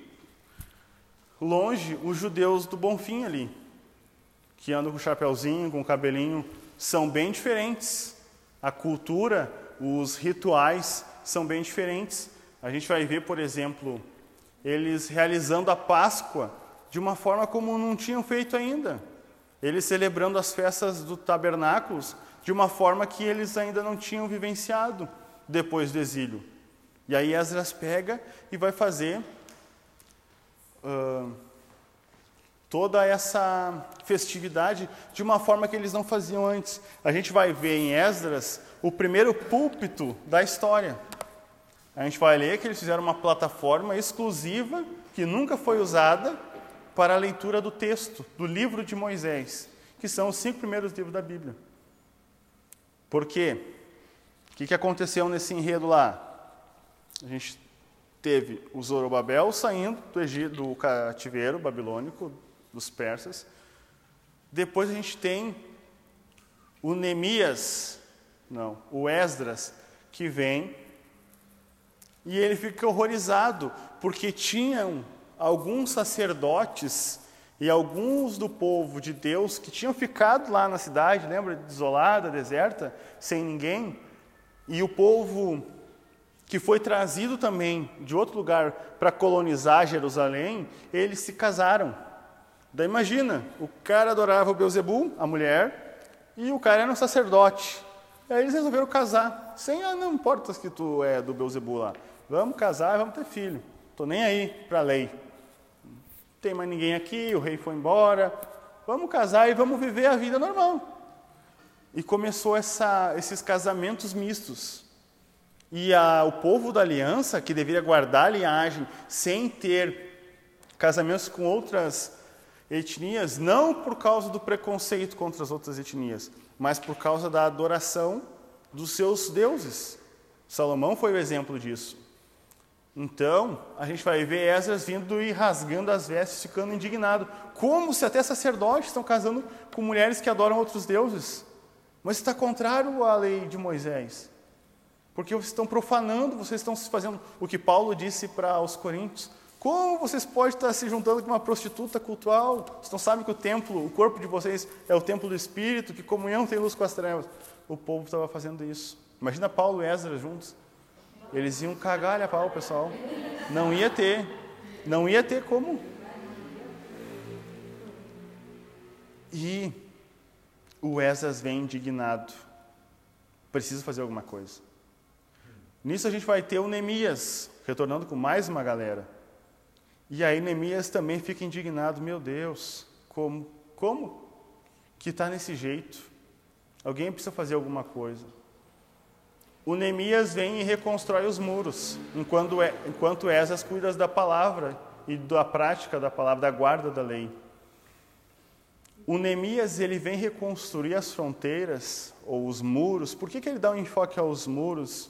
longe os judeus do Bonfim ali, que andam com chapéuzinho, com cabelinho, são bem diferentes. A cultura, os rituais são bem diferentes. A gente vai ver, por exemplo, eles realizando a Páscoa de uma forma como não tinham feito ainda. Eles celebrando as festas do tabernáculos de uma forma que eles ainda não tinham vivenciado depois do exílio. E aí Esdras pega e vai fazer uh, toda essa festividade de uma forma que eles não faziam antes. A gente vai ver em Esdras o primeiro púlpito da história. A gente vai ler que eles fizeram uma plataforma exclusiva que nunca foi usada para a leitura do texto, do livro de Moisés, que são os cinco primeiros livros da Bíblia. Por quê? O que, que aconteceu nesse enredo lá? A gente teve o Zorobabel saindo do, Egito, do cativeiro babilônico, dos persas. Depois a gente tem o Neemias, não, o Esdras, que vem e ele fica horrorizado, porque tinham alguns sacerdotes e alguns do povo de Deus que tinham ficado lá na cidade, lembra, desolada, deserta, sem ninguém, e o povo que foi trazido também de outro lugar para colonizar Jerusalém, eles se casaram. Daí imagina, o cara adorava o Beuzebu, a mulher, e o cara era um sacerdote. Aí eles resolveram casar, sem, ah, não importa que tu é do Beuzebu lá, vamos casar e vamos ter filho. Estou nem aí para a lei tem mais ninguém aqui, o rei foi embora, vamos casar e vamos viver a vida normal. E começou essa, esses casamentos mistos. E a, o povo da aliança, que deveria guardar a linhagem sem ter casamentos com outras etnias, não por causa do preconceito contra as outras etnias, mas por causa da adoração dos seus deuses. Salomão foi o exemplo disso. Então, a gente vai ver Esdras vindo e rasgando as vestes, ficando indignado. Como se até sacerdotes estão casando com mulheres que adoram outros deuses? Mas está contrário à lei de Moisés. Porque vocês estão profanando, vocês estão fazendo o que Paulo disse para os coríntios. Como vocês podem estar se juntando com uma prostituta cultural? Vocês não sabem que o templo, o corpo de vocês é o templo do Espírito, que comunhão tem luz com as trevas. O povo estava fazendo isso. Imagina Paulo e Esdras juntos. Eles iam cagar a pau, pessoal. Não ia ter. Não ia ter como. E o Esdras vem indignado. Precisa fazer alguma coisa. Nisso a gente vai ter o Neemias, retornando com mais uma galera. E aí Neemias também fica indignado, meu Deus, como, como que está nesse jeito? Alguém precisa fazer alguma coisa. O Neemias vem e reconstrói os muros, enquanto, enquanto Esas cuida da palavra e da prática da palavra, da guarda da lei. O Neemias ele vem reconstruir as fronteiras ou os muros. Por que, que ele dá um enfoque aos muros?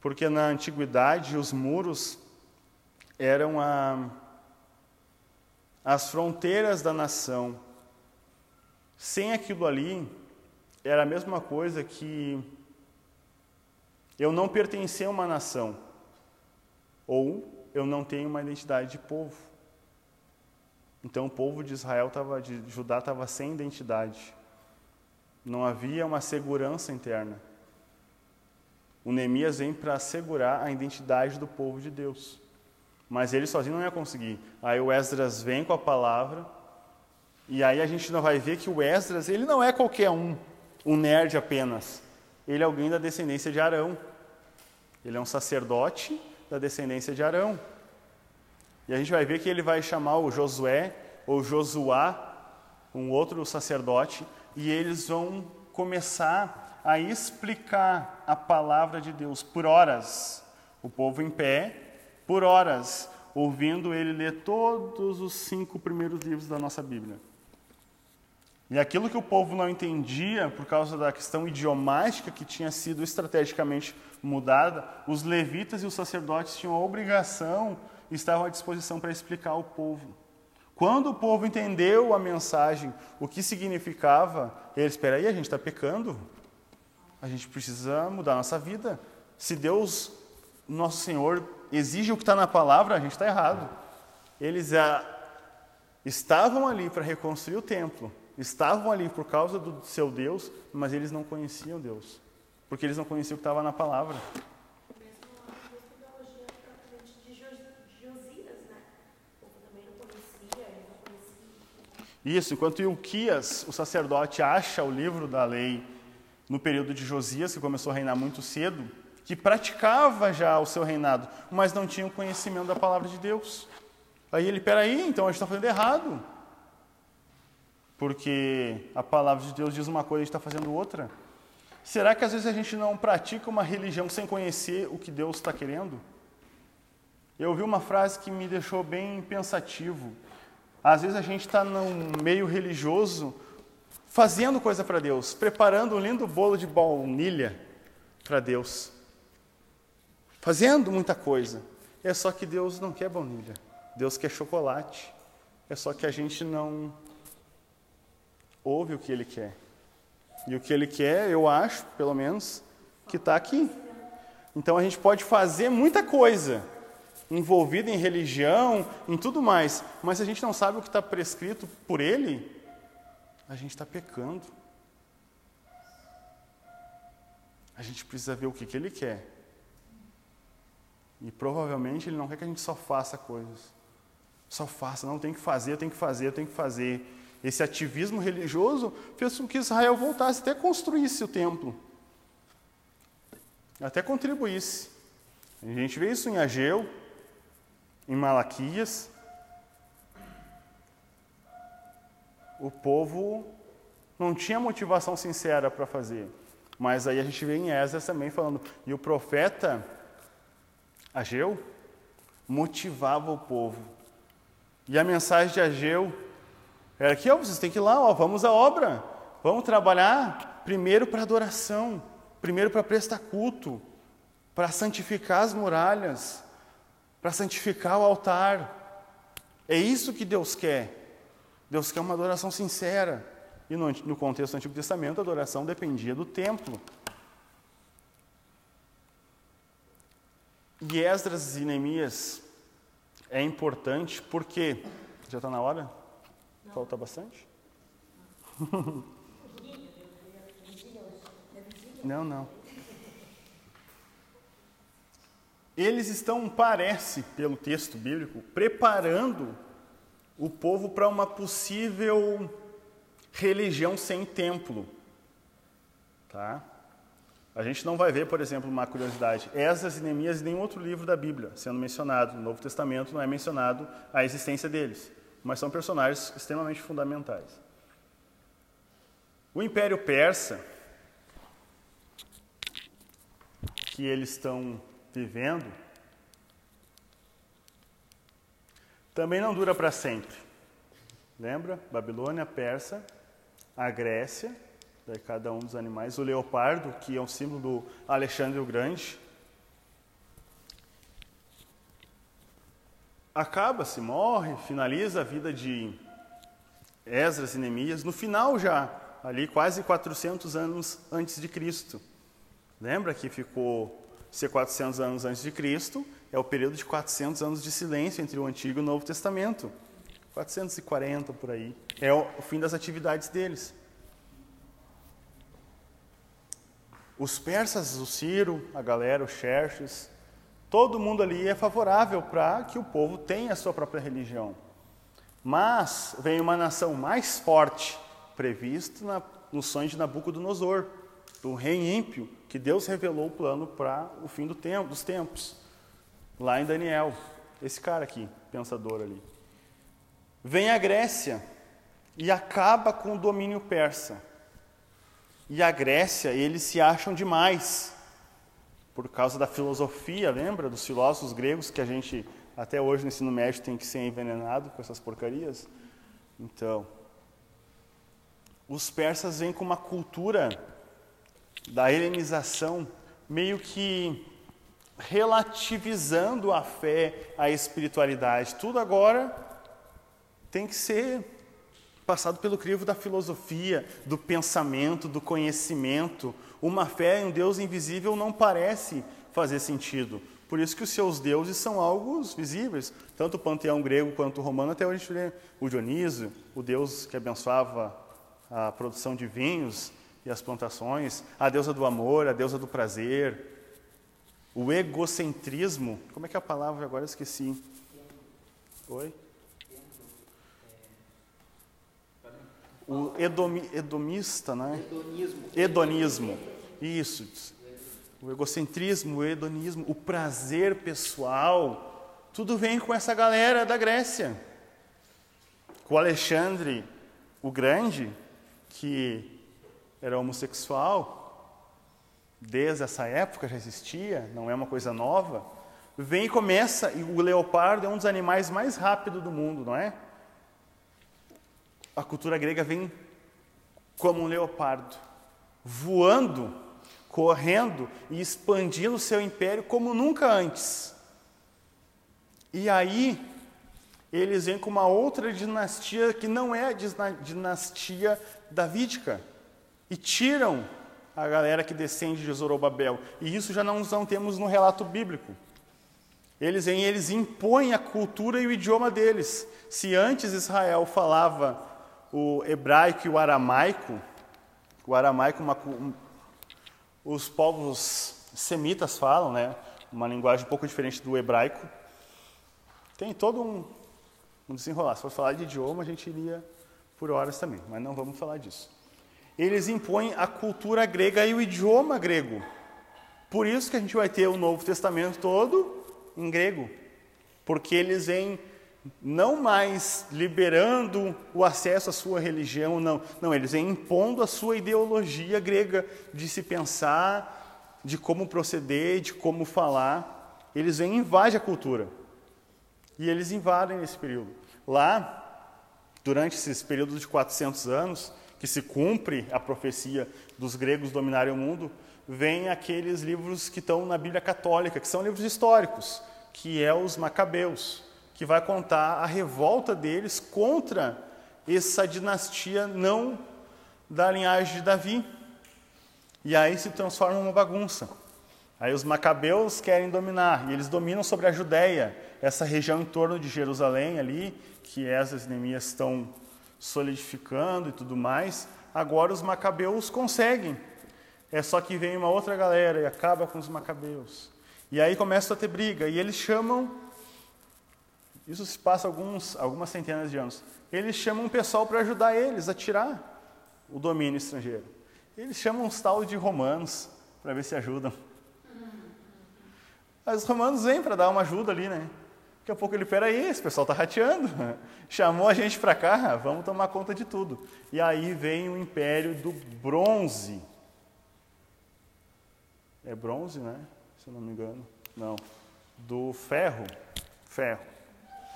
Porque na antiguidade os muros eram a, as fronteiras da nação. Sem aquilo ali, era a mesma coisa que eu não pertencer a uma nação, ou eu não tenho uma identidade de povo. Então o povo de Israel tava, de Judá estava sem identidade. Não havia uma segurança interna. O Neemias vem para assegurar a identidade do povo de Deus. Mas ele sozinho não ia conseguir. Aí o Esdras vem com a palavra, e aí a gente não vai ver que o Esdras, ele não é qualquer um, um nerd apenas. Ele é alguém da descendência de Arão. Ele é um sacerdote da descendência de Arão. E a gente vai ver que ele vai chamar o Josué ou Josuá, um outro sacerdote, e eles vão começar a explicar a palavra de Deus por horas. O povo em pé, por horas, ouvindo ele ler todos os cinco primeiros livros da nossa Bíblia. E aquilo que o povo não entendia por causa da questão idiomática que tinha sido estrategicamente mudada, os levitas e os sacerdotes tinham a obrigação e estavam à disposição para explicar ao povo. Quando o povo entendeu a mensagem, o que significava, eles, espera aí, a gente está pecando, a gente precisa mudar a nossa vida. Se Deus, nosso Senhor, exige o que está na palavra, a gente está errado. Eles ah, estavam ali para reconstruir o templo, estavam ali por causa do seu Deus, mas eles não conheciam Deus, porque eles não conheciam o que estava na palavra. Isso, enquanto Ilquias, o sacerdote, acha o livro da lei no período de Josias, que começou a reinar muito cedo, que praticava já o seu reinado, mas não tinha o conhecimento da palavra de Deus. Aí ele, peraí, então a gente está fazendo errado. Porque a palavra de Deus diz uma coisa e está fazendo outra. Será que às vezes a gente não pratica uma religião sem conhecer o que Deus está querendo? Eu ouvi uma frase que me deixou bem pensativo. Às vezes a gente está num meio religioso fazendo coisa para Deus, preparando um lindo bolo de baunilha para Deus, fazendo muita coisa. É só que Deus não quer baunilha, Deus quer chocolate. É só que a gente não ouve o que Ele quer. E o que Ele quer, eu acho, pelo menos, que está aqui. Então a gente pode fazer muita coisa envolvido em religião, em tudo mais, mas se a gente não sabe o que está prescrito por Ele, a gente está pecando. A gente precisa ver o que, que Ele quer. E provavelmente Ele não quer que a gente só faça coisas. Só faça, não tem que fazer, tem que fazer, tem que fazer. Esse ativismo religioso fez com que Israel voltasse, até construísse o templo. Até contribuísse. A gente vê isso em Ageu, em Malaquias, o povo não tinha motivação sincera para fazer. Mas aí a gente vê em Esdras também falando, e o profeta Ageu motivava o povo. E a mensagem de Ageu era que, ó, vocês têm que ir lá, ó, vamos à obra, vamos trabalhar primeiro para adoração, primeiro para prestar culto, para santificar as muralhas, para santificar o altar. É isso que Deus quer. Deus quer uma adoração sincera. E no, no contexto do Antigo Testamento, a adoração dependia do templo. E Esdras e Neemias é importante porque. Já está na hora? Falta bastante? [LAUGHS] Não, não. Eles estão, parece, pelo texto bíblico, preparando o povo para uma possível religião sem templo. Tá? A gente não vai ver, por exemplo, uma curiosidade, essas e Neemias em nenhum outro livro da Bíblia sendo mencionado. No Novo Testamento não é mencionado a existência deles mas são personagens extremamente fundamentais. O Império Persa, que eles estão vivendo, também não dura para sempre. Lembra? Babilônia, Persa, a Grécia, daí cada um dos animais, o leopardo, que é um símbolo do Alexandre o Grande. Acaba-se, morre, finaliza a vida de Esdras e Neemias, no final já, ali quase 400 anos antes de Cristo. Lembra que ficou ser 400 anos antes de Cristo, é o período de 400 anos de silêncio entre o Antigo e o Novo Testamento. 440 por aí. É o fim das atividades deles. Os persas, o Ciro, a galera, o Xerxes, todo mundo ali é favorável para que o povo tenha a sua própria religião. Mas vem uma nação mais forte, previsto na, no sonho de Nabucodonosor, do rei ímpio, que Deus revelou o plano para o fim do tempo, dos tempos, lá em Daniel. Esse cara aqui, pensador ali. Vem a Grécia e acaba com o domínio persa. E a Grécia, eles se acham demais por causa da filosofia, lembra dos filósofos gregos que a gente até hoje no ensino médio tem que ser envenenado com essas porcarias? Então, os persas vêm com uma cultura da helenização, meio que relativizando a fé, a espiritualidade. Tudo agora tem que ser passado pelo crivo da filosofia, do pensamento, do conhecimento. Uma fé em um Deus invisível não parece fazer sentido. Por isso que os seus deuses são algo visíveis. Tanto o panteão grego quanto o romano, até hoje a gente vê o Dionísio, o deus que abençoava a produção de vinhos, e as plantações, a deusa do amor, a deusa do prazer, o egocentrismo. Como é que é a palavra agora? Eu esqueci. Oi? O edomi, edomista, né? Hedonismo. Hedonismo. Isso. O egocentrismo, o hedonismo, o prazer pessoal, tudo vem com essa galera da Grécia. Com Alexandre o Grande, que era homossexual, desde essa época já existia, não é uma coisa nova, vem e começa, e o leopardo é um dos animais mais rápidos do mundo, não é? A cultura grega vem como um leopardo, voando, correndo e expandindo seu império como nunca antes. E aí, eles vêm com uma outra dinastia que não é a dinastia davídica e tiram a galera que descende de Zorobabel. E isso já não, não temos no relato bíblico. Eles eles impõem a cultura e o idioma deles. Se antes Israel falava o hebraico e o aramaico, o aramaico, uma, um, os povos semitas falam, né? Uma linguagem um pouco diferente do hebraico. Tem todo um, um desenrolar. Se for falar de idioma, a gente iria por horas também, mas não vamos falar disso eles impõem a cultura grega e o idioma grego. Por isso que a gente vai ter o Novo Testamento todo em grego, porque eles vêm não mais liberando o acesso à sua religião, não, não, eles vêm impondo a sua ideologia grega de se pensar, de como proceder, de como falar. Eles vêm e invadem a cultura. E eles invadem nesse período. Lá, durante esses períodos de 400 anos, que se cumpre a profecia dos gregos dominarem o mundo, vem aqueles livros que estão na Bíblia Católica, que são livros históricos, que é os Macabeus, que vai contar a revolta deles contra essa dinastia não da linhagem de Davi. E aí se transforma numa bagunça. Aí os macabeus querem dominar, e eles dominam sobre a Judéia, essa região em torno de Jerusalém ali, que essas Neemias estão solidificando e tudo mais. Agora os macabeus conseguem. É só que vem uma outra galera e acaba com os macabeus. E aí começa a ter briga. E eles chamam. Isso se passa alguns, algumas centenas de anos. Eles chamam um pessoal para ajudar eles a tirar o domínio estrangeiro. Eles chamam os tal de romanos para ver se ajudam. Aí os romanos vêm para dar uma ajuda ali, né? Daqui a pouco ele, peraí, esse pessoal está rateando. [LAUGHS] Chamou a gente para cá, vamos tomar conta de tudo. E aí vem o império do bronze. É bronze, né? Se eu não me engano. Não. Do ferro. Ferro.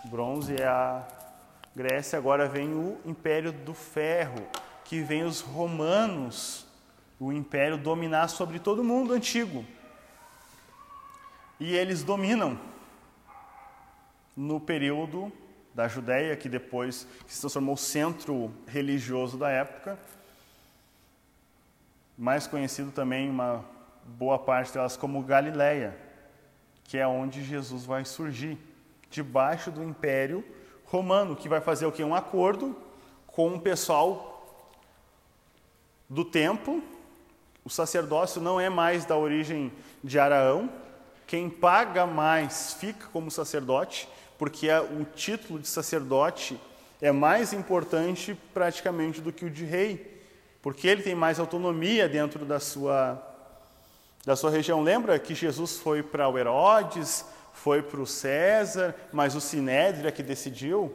Bronze é a Grécia, agora vem o império do ferro, que vem os romanos, o império dominar sobre todo mundo antigo. E eles dominam no período da Judéia, que depois se transformou centro religioso da época, mais conhecido também uma boa parte delas como Galileia, que é onde Jesus vai surgir, debaixo do império romano, que vai fazer o que? Um acordo com o pessoal do templo. O sacerdócio não é mais da origem de Araão. Quem paga mais fica como sacerdote, porque o título de sacerdote é mais importante praticamente do que o de rei, porque ele tem mais autonomia dentro da sua da sua região. Lembra que Jesus foi para o Herodes, foi para o César, mas o Sinédrio é que decidiu?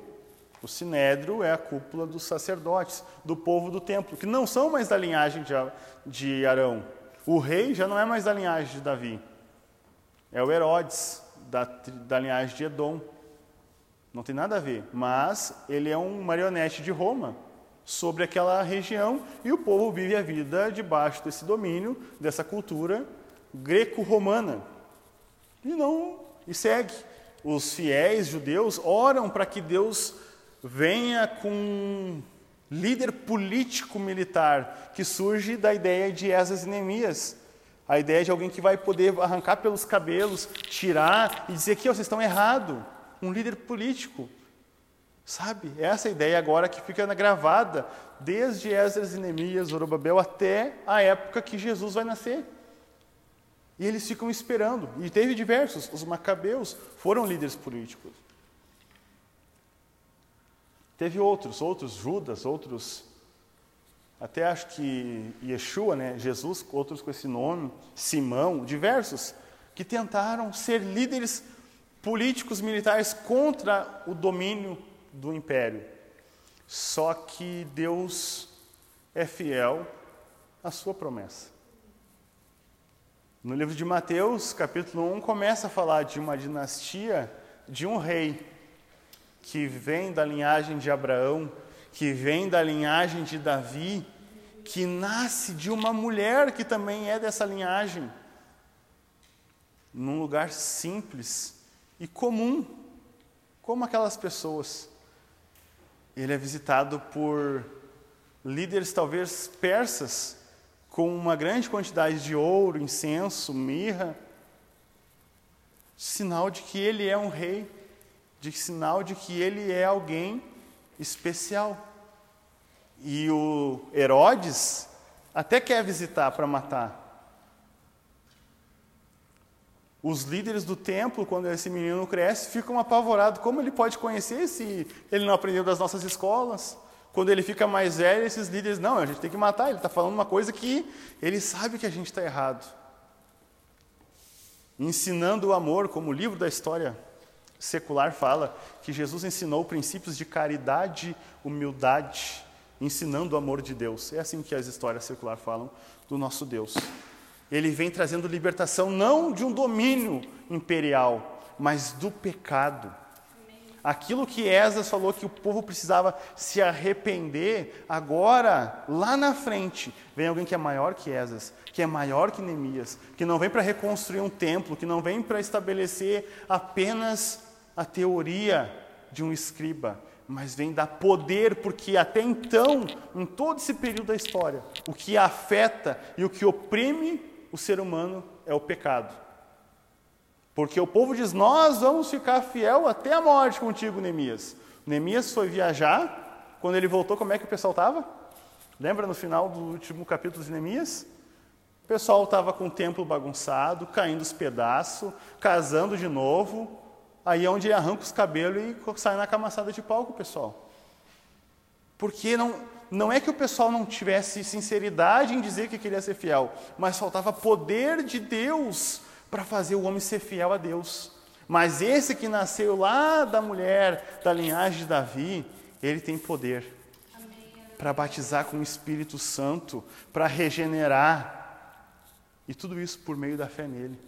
O Sinédrio é a cúpula dos sacerdotes, do povo do templo, que não são mais da linhagem de Arão. O rei já não é mais da linhagem de Davi. É o Herodes, da, da linhagem de Edom. Não tem nada a ver, mas ele é um marionete de Roma sobre aquela região e o povo vive a vida debaixo desse domínio, dessa cultura greco-romana. E não e segue. Os fiéis judeus oram para que Deus venha com um líder político-militar que surge da ideia de Esas e Neemias. A ideia de alguém que vai poder arrancar pelos cabelos, tirar e dizer que vocês estão errados. Um líder político. Sabe? Essa ideia agora que fica gravada desde Esdras e Neemias, Zorobabel, até a época que Jesus vai nascer. E eles ficam esperando. E teve diversos. Os macabeus foram líderes políticos. Teve outros, outros Judas, outros. Até acho que Yeshua, né, Jesus, outros com esse nome, Simão, diversos, que tentaram ser líderes políticos militares contra o domínio do império. Só que Deus é fiel à sua promessa. No livro de Mateus, capítulo 1, começa a falar de uma dinastia de um rei que vem da linhagem de Abraão, que vem da linhagem de Davi, que nasce de uma mulher que também é dessa linhagem, num lugar simples e comum, como aquelas pessoas. Ele é visitado por líderes, talvez persas, com uma grande quantidade de ouro, incenso, mirra, sinal de que ele é um rei, de sinal de que ele é alguém especial. E o Herodes até quer visitar para matar. Os líderes do templo, quando esse menino cresce, ficam apavorados. Como ele pode conhecer se ele não aprendeu das nossas escolas? Quando ele fica mais velho, esses líderes, não, a gente tem que matar, ele está falando uma coisa que ele sabe que a gente está errado. Ensinando o amor, como o livro da história secular fala, que Jesus ensinou princípios de caridade, humildade, ensinando o amor de Deus. É assim que as histórias seculares falam do nosso Deus. Ele vem trazendo libertação não de um domínio imperial, mas do pecado Aquilo que Esdras falou que o povo precisava se arrepender, agora, lá na frente, vem alguém que é maior que Esdras, que é maior que Neemias, que não vem para reconstruir um templo, que não vem para estabelecer apenas a teoria de um escriba, mas vem dar poder, porque até então, em todo esse período da história, o que afeta e o que oprime o ser humano é o pecado. Porque o povo diz: Nós vamos ficar fiel até a morte contigo, Neemias. Neemias foi viajar. Quando ele voltou, como é que o pessoal estava? Lembra no final do último capítulo de Neemias? O pessoal estava com o templo bagunçado, caindo os pedaços, casando de novo. Aí é onde ele arranca os cabelos e sai na camaçada de palco, pessoal. Porque não, não é que o pessoal não tivesse sinceridade em dizer que queria ser fiel, mas faltava poder de Deus para fazer o homem ser fiel a Deus. Mas esse que nasceu lá da mulher, da linhagem de Davi, ele tem poder para batizar com o Espírito Santo, para regenerar. E tudo isso por meio da fé nele.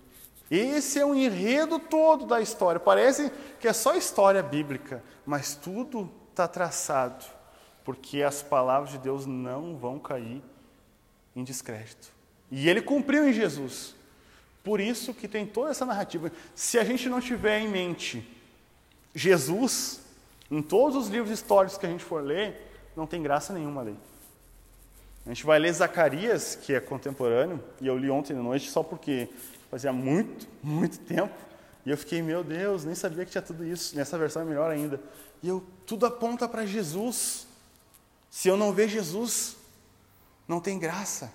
Esse é o enredo todo da história. Parece que é só história bíblica, mas tudo está traçado, porque as palavras de Deus não vão cair em descrédito. E ele cumpriu em Jesus. Por isso que tem toda essa narrativa. Se a gente não tiver em mente Jesus, em todos os livros históricos que a gente for ler, não tem graça nenhuma ler. A gente vai ler Zacarias, que é contemporâneo, e eu li ontem de noite só porque fazia muito, muito tempo, e eu fiquei, meu Deus, nem sabia que tinha tudo isso. Nessa versão é melhor ainda. E eu, tudo aponta para Jesus. Se eu não ver Jesus, não tem graça.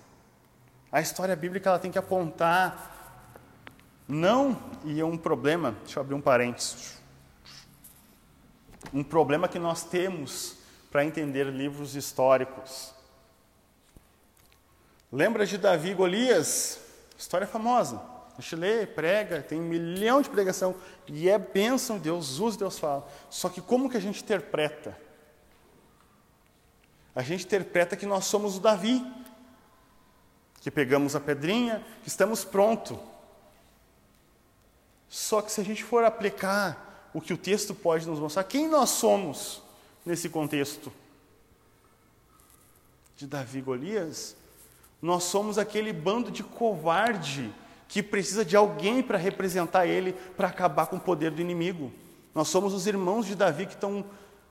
A história bíblica ela tem que apontar não, e é um problema, deixa eu abrir um parênteses. Um problema que nós temos para entender livros históricos. Lembra de Davi e Golias? História famosa. A gente lê, prega, tem um milhão de pregação e é bênção, Deus usa, Deus fala. Só que como que a gente interpreta? A gente interpreta que nós somos o Davi, que pegamos a pedrinha, que estamos pronto. Só que se a gente for aplicar o que o texto pode nos mostrar, quem nós somos nesse contexto de Davi e Golias, nós somos aquele bando de covarde que precisa de alguém para representar ele, para acabar com o poder do inimigo. Nós somos os irmãos de Davi que estão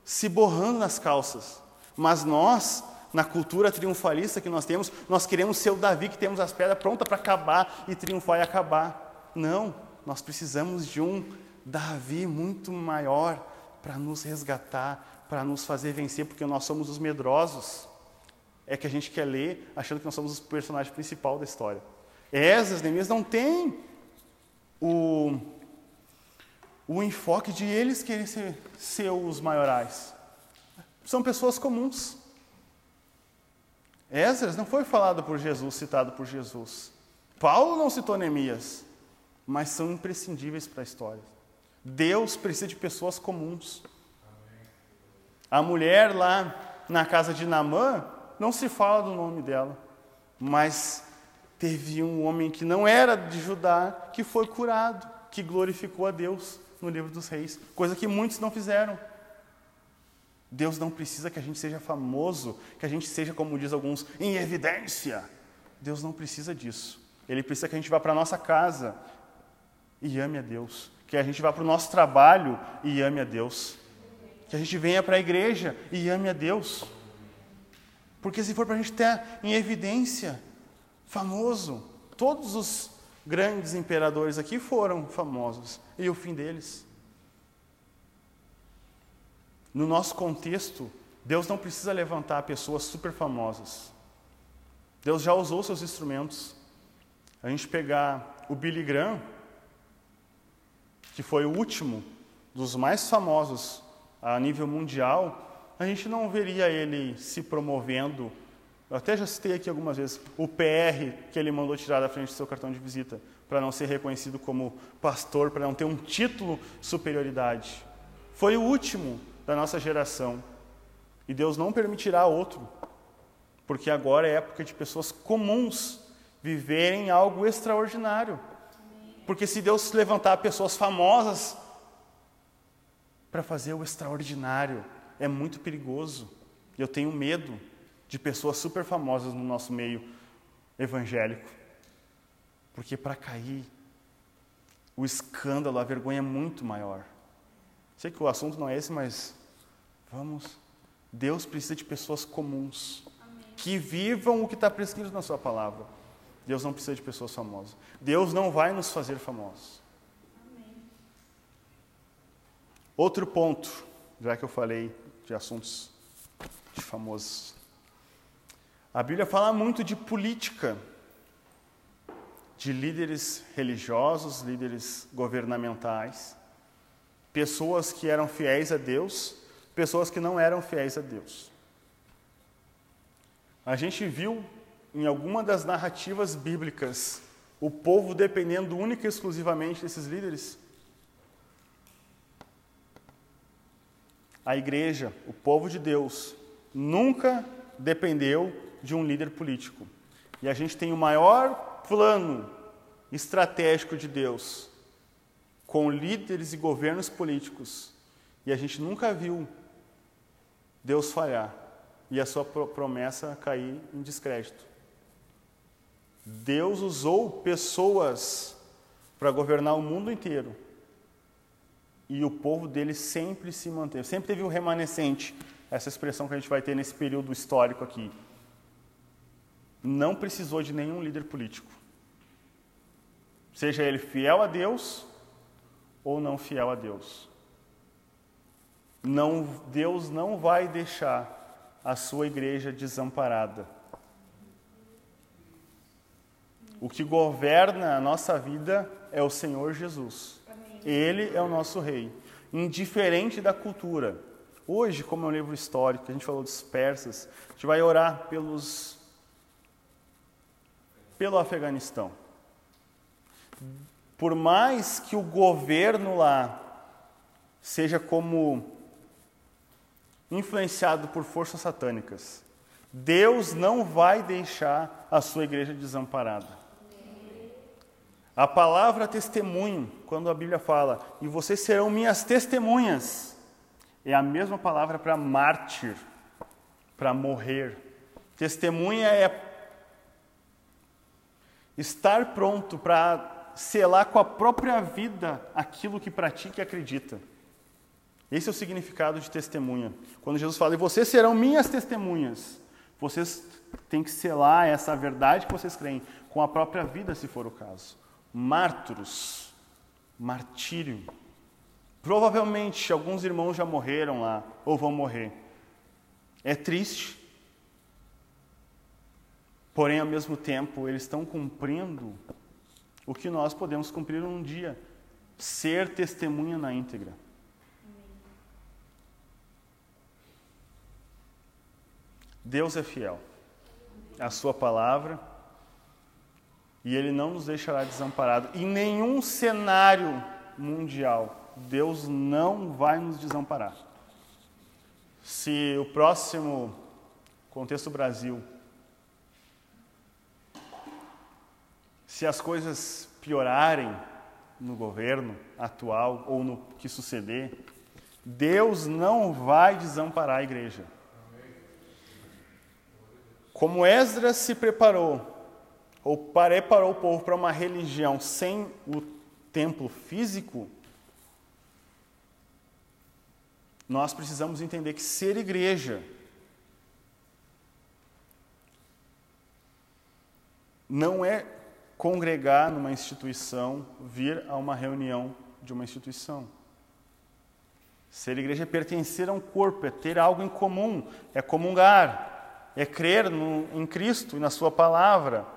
se borrando nas calças. Mas nós, na cultura triunfalista que nós temos, nós queremos ser o Davi que temos as pedras prontas para acabar e triunfar e acabar. Não, nós precisamos de um Davi muito maior para nos resgatar, para nos fazer vencer, porque nós somos os medrosos. É que a gente quer ler achando que nós somos o personagem principal da história. Esas, Neemias não tem o, o enfoque de eles querem ser, ser os maiorais. São pessoas comuns. Esdras não foi falado por Jesus, citado por Jesus. Paulo não citou Neemias mas são imprescindíveis para a história. Deus precisa de pessoas comuns. A mulher lá na casa de Namã, não se fala do nome dela, mas teve um homem que não era de Judá que foi curado, que glorificou a Deus no livro dos reis, coisa que muitos não fizeram. Deus não precisa que a gente seja famoso, que a gente seja, como diz alguns, em evidência. Deus não precisa disso. Ele precisa que a gente vá para a nossa casa, e ame a Deus. Que a gente vá para o nosso trabalho e ame a Deus. Que a gente venha para a igreja e ame a Deus. Porque se for para a gente ter em evidência, famoso, todos os grandes imperadores aqui foram famosos. E o fim deles? No nosso contexto, Deus não precisa levantar pessoas super famosas. Deus já usou seus instrumentos. A gente pegar o Billy Graham, que foi o último dos mais famosos a nível mundial, a gente não veria ele se promovendo. Eu até já citei aqui algumas vezes o PR que ele mandou tirar da frente do seu cartão de visita, para não ser reconhecido como pastor, para não ter um título superioridade. Foi o último da nossa geração. E Deus não permitirá outro, porque agora é época de pessoas comuns viverem algo extraordinário. Porque se Deus levantar pessoas famosas para fazer o extraordinário, é muito perigoso. Eu tenho medo de pessoas super famosas no nosso meio evangélico. Porque para cair, o escândalo, a vergonha é muito maior. Sei que o assunto não é esse, mas vamos. Deus precisa de pessoas comuns Amém. que vivam o que está prescrito na Sua palavra. Deus não precisa de pessoas famosas. Deus não vai nos fazer famosos. Amém. Outro ponto, já que eu falei de assuntos de famosos. A Bíblia fala muito de política. de líderes religiosos, líderes governamentais, pessoas que eram fiéis a Deus, pessoas que não eram fiéis a Deus. A gente viu em alguma das narrativas bíblicas o povo dependendo única e exclusivamente desses líderes? A igreja, o povo de Deus, nunca dependeu de um líder político. E a gente tem o maior plano estratégico de Deus com líderes e governos políticos. E a gente nunca viu Deus falhar e a sua promessa cair em descrédito. Deus usou pessoas para governar o mundo inteiro. E o povo dele sempre se manteve, sempre teve um remanescente, essa expressão que a gente vai ter nesse período histórico aqui. Não precisou de nenhum líder político. Seja ele fiel a Deus ou não fiel a Deus. Não, Deus não vai deixar a sua igreja desamparada. O que governa a nossa vida é o Senhor Jesus. Ele é o nosso rei, indiferente da cultura. Hoje, como é um livro histórico, a gente falou dos persas, a gente vai orar pelos pelo Afeganistão. Por mais que o governo lá seja como influenciado por forças satânicas, Deus não vai deixar a sua igreja desamparada. A palavra testemunho, quando a Bíblia fala, e vocês serão minhas testemunhas, é a mesma palavra para mártir, para morrer. Testemunha é estar pronto para selar com a própria vida aquilo que pratica e acredita. Esse é o significado de testemunha. Quando Jesus fala, e vocês serão minhas testemunhas, vocês têm que selar essa verdade que vocês creem com a própria vida, se for o caso mártires, martírio. Provavelmente alguns irmãos já morreram lá ou vão morrer. É triste. Porém, ao mesmo tempo, eles estão cumprindo o que nós podemos cumprir um dia: ser testemunha na íntegra. Deus é fiel. A sua palavra e Ele não nos deixará desamparado. Em nenhum cenário mundial, Deus não vai nos desamparar. Se o próximo contexto Brasil, se as coisas piorarem no governo atual ou no que suceder, Deus não vai desamparar a igreja. Como Esdras se preparou ou preparou o povo para uma religião sem o templo físico, nós precisamos entender que ser igreja não é congregar numa instituição, vir a uma reunião de uma instituição. Ser igreja é pertencer a um corpo, é ter algo em comum, é comungar, é crer no, em Cristo e na Sua palavra.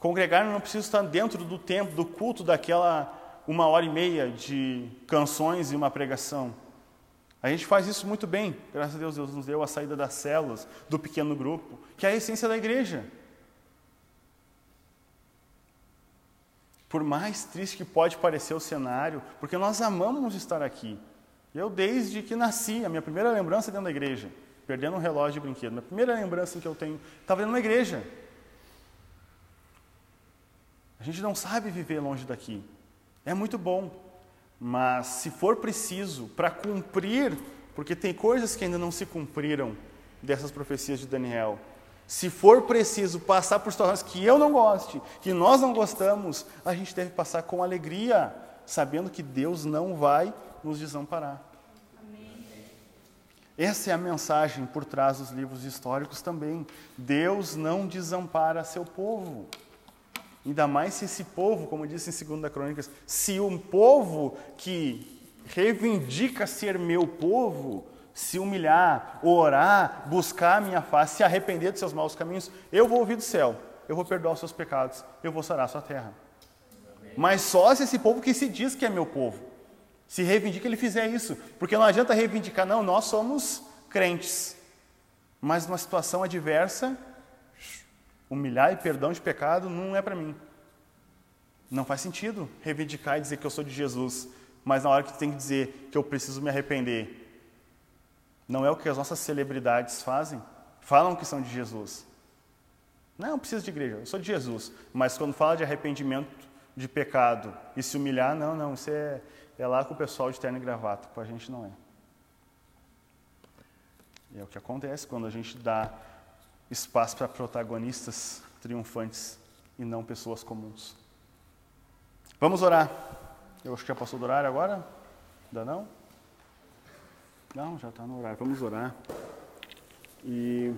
Congregar não precisa estar dentro do tempo, do culto daquela uma hora e meia de canções e uma pregação. A gente faz isso muito bem, graças a Deus, Deus nos deu a saída das células, do pequeno grupo, que é a essência da igreja. Por mais triste que pode parecer o cenário, porque nós amamos estar aqui. Eu, desde que nasci, a minha primeira lembrança dentro da igreja, perdendo um relógio de brinquedo, a primeira lembrança que eu tenho, estava dentro da igreja. A gente não sabe viver longe daqui. É muito bom, mas se for preciso para cumprir, porque tem coisas que ainda não se cumpriram dessas profecias de Daniel. Se for preciso passar por situações que eu não goste, que nós não gostamos, a gente deve passar com alegria, sabendo que Deus não vai nos desamparar. Amém. Essa é a mensagem por trás dos livros históricos também. Deus não desampara seu povo. Ainda mais se esse povo, como disse em 2 Crônicas, se um povo que reivindica ser meu povo, se humilhar, orar, buscar a minha face, se arrepender dos seus maus caminhos, eu vou ouvir do céu. eu vou perdoar os seus pecados, eu vou sarar a sua terra. Mas só se esse povo que se diz que é meu povo, se reivindica ele fizer isso, porque não adianta reivindicar, não, nós somos crentes, mas numa situação adversa, humilhar e perdão de pecado não é para mim. Não faz sentido reivindicar e dizer que eu sou de Jesus, mas na hora que tem que dizer que eu preciso me arrepender, não é o que as nossas celebridades fazem? Falam que são de Jesus. Não, não preciso de igreja, eu sou de Jesus. Mas quando fala de arrependimento de pecado e se humilhar, não, não, isso é, é lá com o pessoal de terno e gravata, com a gente não é. E é o que acontece quando a gente dá espaço para protagonistas triunfantes e não pessoas comuns. Vamos orar. Eu acho que já passou do horário agora? Ainda não? Não, já está no horário. Vamos orar. E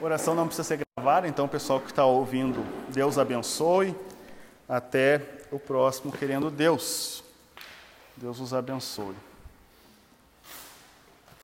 oração não precisa ser gravada, então pessoal que está ouvindo, Deus abençoe. Até o próximo, querendo Deus. Deus os abençoe.